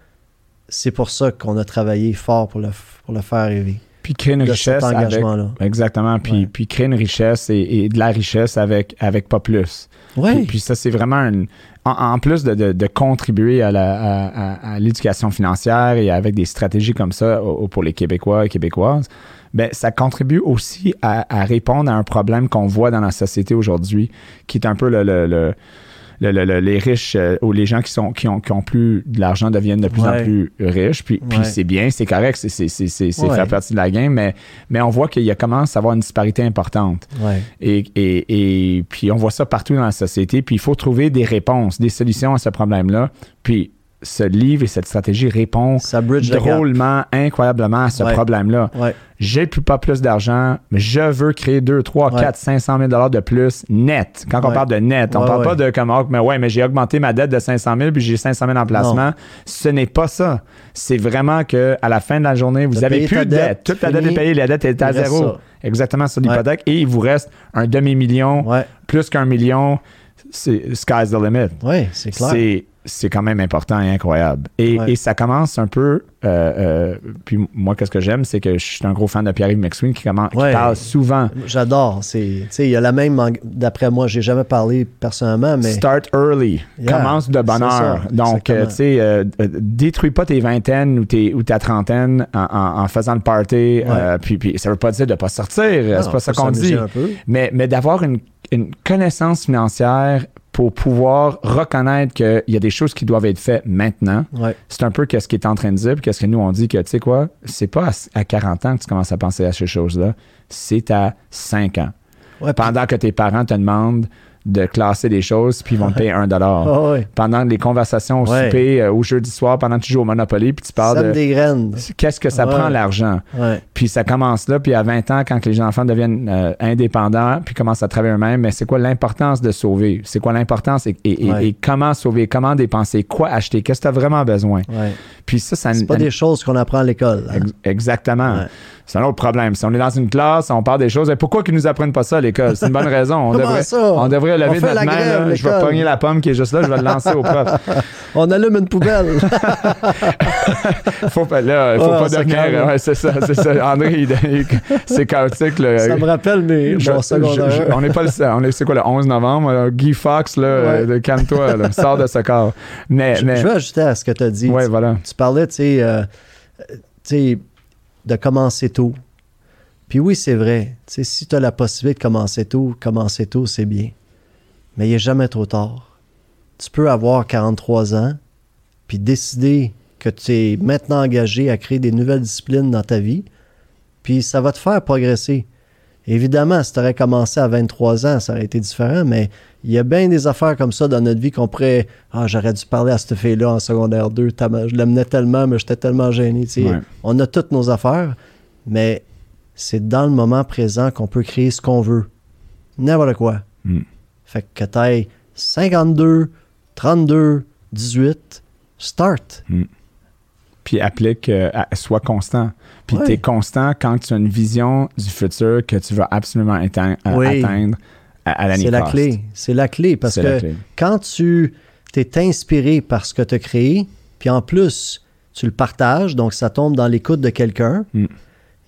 c'est pour ça qu'on a travaillé fort pour le, pour le faire arriver. Puis créer une De richesse cet avec, engagement-là. Exactement. Puis, Ouais. puis créer une richesse et, et de la richesse avec, avec pas plus. Puis, Oui, puis ça, c'est vraiment une. En, plus de, de- de contribuer à, l'éducation financière et avec des stratégies comme ça pour les Québécois et Québécoises, ben, ça contribue aussi à, à répondre à un problème qu'on voit dans la société aujourd'hui, qui est un peu le. le- le- le- le- le- les riches euh, ou les gens qui, sont, qui, ont, qui ont plus de l'argent deviennent de plus en plus riches. Puis, c'est bien, c'est correct, c'est, c'est, c'est, c'est, c'est Ouais. faire partie de la game, mais, mais on voit qu'il y a commence à avoir une disparité importante. Et, et puis on voit ça partout dans la société. Puis il faut trouver des réponses, des solutions à ce problème-là. Puis ce livre et cette stratégie répond Ça drôlement, incroyablement à ce Ouais. problème-là. Ouais. J'ai plus pas plus d'argent, mais je veux créer 2, 3, Ouais. 4, 500 000 dollars de plus net. Quand on parle de net, on parle pas de comme, oh, mais ouais, mais j'ai augmenté ma dette de 500 000 puis j'ai 500 000 en placement. Ce n'est pas ça. C'est vraiment que à la fin de la journée, vous avez plus de dette, dette. Toute la dette est payée, la dette est à zéro. ça. Exactement sur l'hypothèque. Et il vous reste un demi-million, plus qu'un million. C'est sky's the limit. Ouais, c'est clair. C'est, c'est quand même important et incroyable. Et, Ouais. et ça commence un peu. euh, euh, puis moi, qu'est-ce que j'aime, c'est que je suis un gros fan de Pierre-Yves McSween qui, commence, qui parle souvent. J'adore. C'est, tu sais, il y a la même, d'après moi, j'ai jamais parlé personnellement, mais Start early. Yeah, Commence de bonne heure. Donc, euh, tu sais, euh, détruis pas tes vingtaines ou, tes, ou ta trentaine en, en- en faisant le party. puis, puis ça veut pas dire de pas sortir. C'est pas ça qu'on dit. Mais, mais d'avoir une, une connaissance financière pour pouvoir reconnaître qu'il y a des choses qui doivent être faites maintenant. Ouais. C'est un peu qu'est-ce qu'il est en train de dire, puis qu'est-ce que nous on dit que, tu sais quoi, c'est pas à, à 40 ans que tu commences à penser à ces choses-là, c'est à 5 ans. Ouais, Pendant que tes parents te demandent de classer des choses, puis ils vont te payer un dollar. Ah. Pendant les conversations au Ouais. souper, euh, au jeudi soir, pendant que tu joues au Monopoly, puis tu parles de des graines. qu'est-ce que ça Ouais. prend l'argent? Ouais. Puis ça commence là, puis à 20 ans, quand les enfants deviennent euh, indépendants, puis commencent à travailler eux-mêmes, mais c'est quoi l'importance de sauver? C'est quoi l'importance et, et- et- Ouais. et comment sauver, comment dépenser, quoi acheter, qu'est-ce que tu as vraiment besoin? Puis ça, ça C'est pas des choses qu'on apprend à l'école. hein. Ex- Exactement. C'est un autre problème. Si on est dans une classe, on parle des choses. Et pourquoi qu'ils nous apprennent pas ça à l'école? C'est une bonne raison. On devrait, ça? on devrait lever On notre la main. grève, là. Je vais pogner la pomme qui est juste là. Je vais le lancer au prof. On allume une poubelle. Faut pas, là, faut Ouais, pas devenir. Ouais, c'est ça, c'est ça. André, c'est chaotique. là. Ça me rappelle mes Je- on est pas le, on est, c'est quoi le 11 novembre? euh, Guy Fox, là, Ouais. euh, calme-toi, sors de ce corps. Mais, Je, mais, je veux ajouter à ce que tu as dit. ouais, Tu- voilà. Tu parlais, tu sais, euh, tu sais, de commencer tôt. Puis oui, c'est vrai. Si tu as la possibilité de commencer tôt, commencer tôt, c'est bien. Mais il n'est jamais trop tard. Tu peux avoir 43 ans, puis décider que tu es maintenant engagé à créer des nouvelles disciplines dans ta vie, puis ça va te faire progresser. Évidemment, si tu aurais commencé à 23 ans, ça aurait été différent, mais il y a bien des affaires comme ça dans notre vie qu'on pourrait. Ah, j'aurais dû parler à cette fille-là en secondaire 2. tellement- Je l'amenais tellement, mais j'étais tellement gêné. Ouais. On a toutes nos affaires, mais c'est dans le moment présent qu'on peut créer ce qu'on veut. N'importe quoi. Mm. Fait que tu ailles 52, 32, 18, start. Puis applique, euh, à- sois constant. Puis Ouais. tu es constant quand tu as une vision du futur que tu vas absolument atteindre, à- Oui. atteindre à, à l'année C'est la clé. C'est la clé parce que clé. quand tu t'es inspiré par ce que tu as créé, puis en plus, tu le partages, donc ça tombe dans l'écoute de quelqu'un, Mm.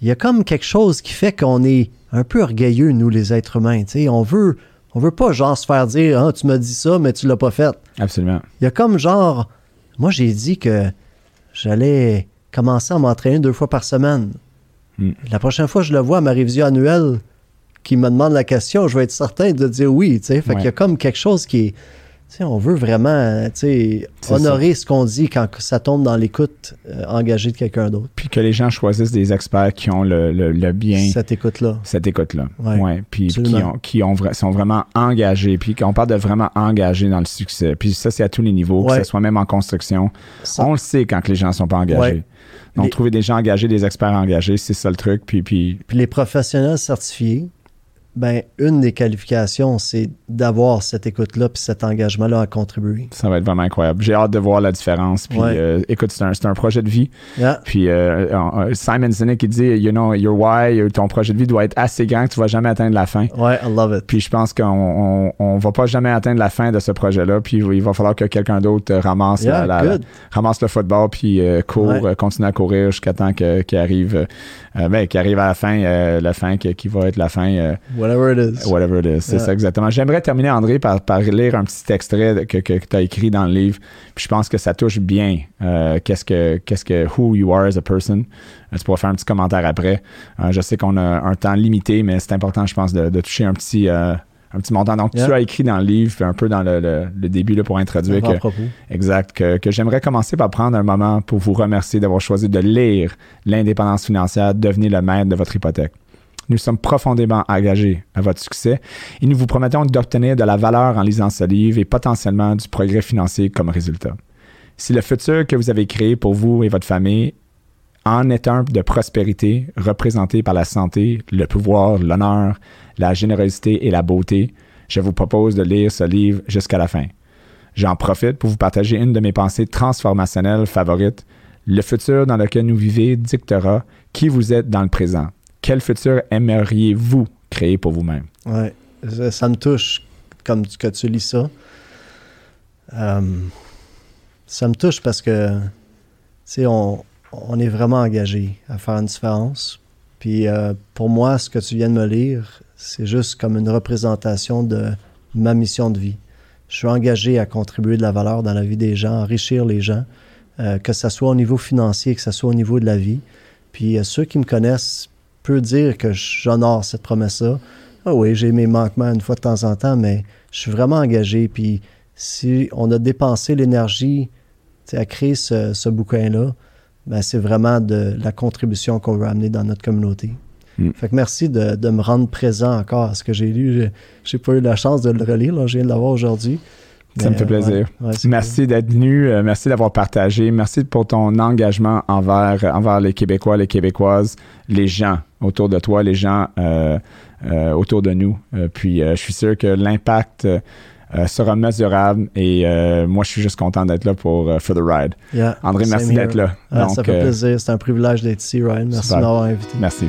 il y a comme quelque chose qui fait qu'on est un peu orgueilleux, nous, les êtres humains. On veut, on veut pas genre se faire dire Ah, tu m'as dit ça, mais tu l'as pas fait. Absolument. Il y a comme genre, moi j'ai dit que j'allais commencer à m'entraîner deux fois par semaine. Mm. La prochaine fois que je le vois à ma révision annuelle, qui me demande la question, je vais être certain de dire oui. tu sais. Fait Ouais. qu'il y a comme quelque chose qui est. on veut vraiment honorer ce qu'on dit quand ça tombe dans l'écoute euh, engagée de quelqu'un d'autre. Puis que les gens choisissent des experts qui ont le, le- le bien. Cette écoute-là. cette écoute-là. Ouais, Ouais, puis qui, ont, qui ont sont vraiment engagés. Puis qu'on parle de vraiment engagés dans le succès. Puis ça, c'est à tous les niveaux, que ce soit même en construction. Ça- On le sait quand que les gens sont pas engagés. Donc, Les- trouver des gens engagés, des experts engagés, c'est ça le truc. Puis, puis Puis les professionnels certifiés, ben, une des qualifications, c'est d'avoir cette écoute-là puis cet engagement-là à contribuer. ça va être vraiment incroyable. J'ai hâte de voir la différence. Puis, Ouais. euh, écoute, c'est un, un projet de vie. Yeah. Puis euh, euh, Simon Sinek, il dit, you know, your why, ton projet de vie doit être assez grand que tu vas jamais atteindre la fin. Ouais, I love it. Puis je pense qu'on on, on va pas jamais atteindre la fin de ce projet-là. Puis il va falloir que quelqu'un d'autre euh, ramasse, Yeah, la- la- good. ramasse le football puis euh, court, Ouais. continue à courir jusqu'à temps qu'il arrive, ben, arrive à la fin, la fin qui, qui va être la fin, Whatever it is. whatever it is. C'est Yeah. ça exactement. J'aimerais terminer, André, par, par lire un petit extrait que, que, tu as écrit dans le livre. Puis je pense que ça touche bien euh, qu'est-ce que, qu'est-ce que, who you are as a person. Euh, tu pourras faire un petit commentaire après. Euh, je sais qu'on a un temps limité, mais c'est important, je pense, de, de toucher un petit, un petit montant. Donc, tu as écrit dans le livre, un peu dans le, début là, pour introduire que, exact, que, j'aimerais commencer par prendre un moment pour vous remercier d'avoir choisi de lire L'indépendance financière, devenir le maître de votre hypothèque. Nous sommes profondément engagés à votre succès et nous vous promettons d'obtenir de la valeur en lisant ce livre et potentiellement du progrès financier comme résultat. Si le futur que vous avez créé pour vous et votre famille en est un de prospérité représenté par la santé, le pouvoir, l'honneur, la générosité et la beauté, je vous propose de lire ce livre jusqu'à la fin. J'en profite pour vous partager une de mes pensées transformationnelles favorites. Le futur dans lequel nous vivons dictera qui vous êtes dans le présent. Quel futur aimeriez-vous créer pour vous-même? Oui, ça, me touche comme que tu lis ça. Euh, ça me touche parce que, tu on, on est vraiment engagé à faire une différence. Puis euh, pour moi, ce que tu viens de me lire, c'est juste comme une représentation de ma mission de vie. Je suis engagé à contribuer de la valeur dans la vie des gens, enrichir les gens, euh, que ce soit au niveau financier, que ce soit au niveau de la vie. Puis ceux qui me connaissent peuvent dire que j'honore cette promesse-là. Ah oui, j'ai mes manquements une fois de temps en temps, mais je suis vraiment engagé. Puis si on a dépensé l'énergie à créer ce, ce bouquin-là, ben, c'est vraiment de la contribution qu'on veut amener dans notre communauté. Mm. Fait que merci de, de, me rendre présent encore à ce que j'ai lu? J'ai pas eu la chance de le relire, là, je viens de l'avoir aujourd'hui. Ça me fait plaisir. merci d'être venu, euh, merci d'avoir partagé, merci pour ton engagement envers, envers les Québécois, les Québécoises, les gens autour de toi, les gens euh, euh, autour de nous. puis je suis sûr que l'impact euh, sera mesurable. Et euh, moi, je suis juste content d'être là pour euh, For the Ride. André, merci d'être là. Ah, ça fait plaisir. C'est un privilège d'être ici, Ryan. Merci de m'avoir invité. Merci.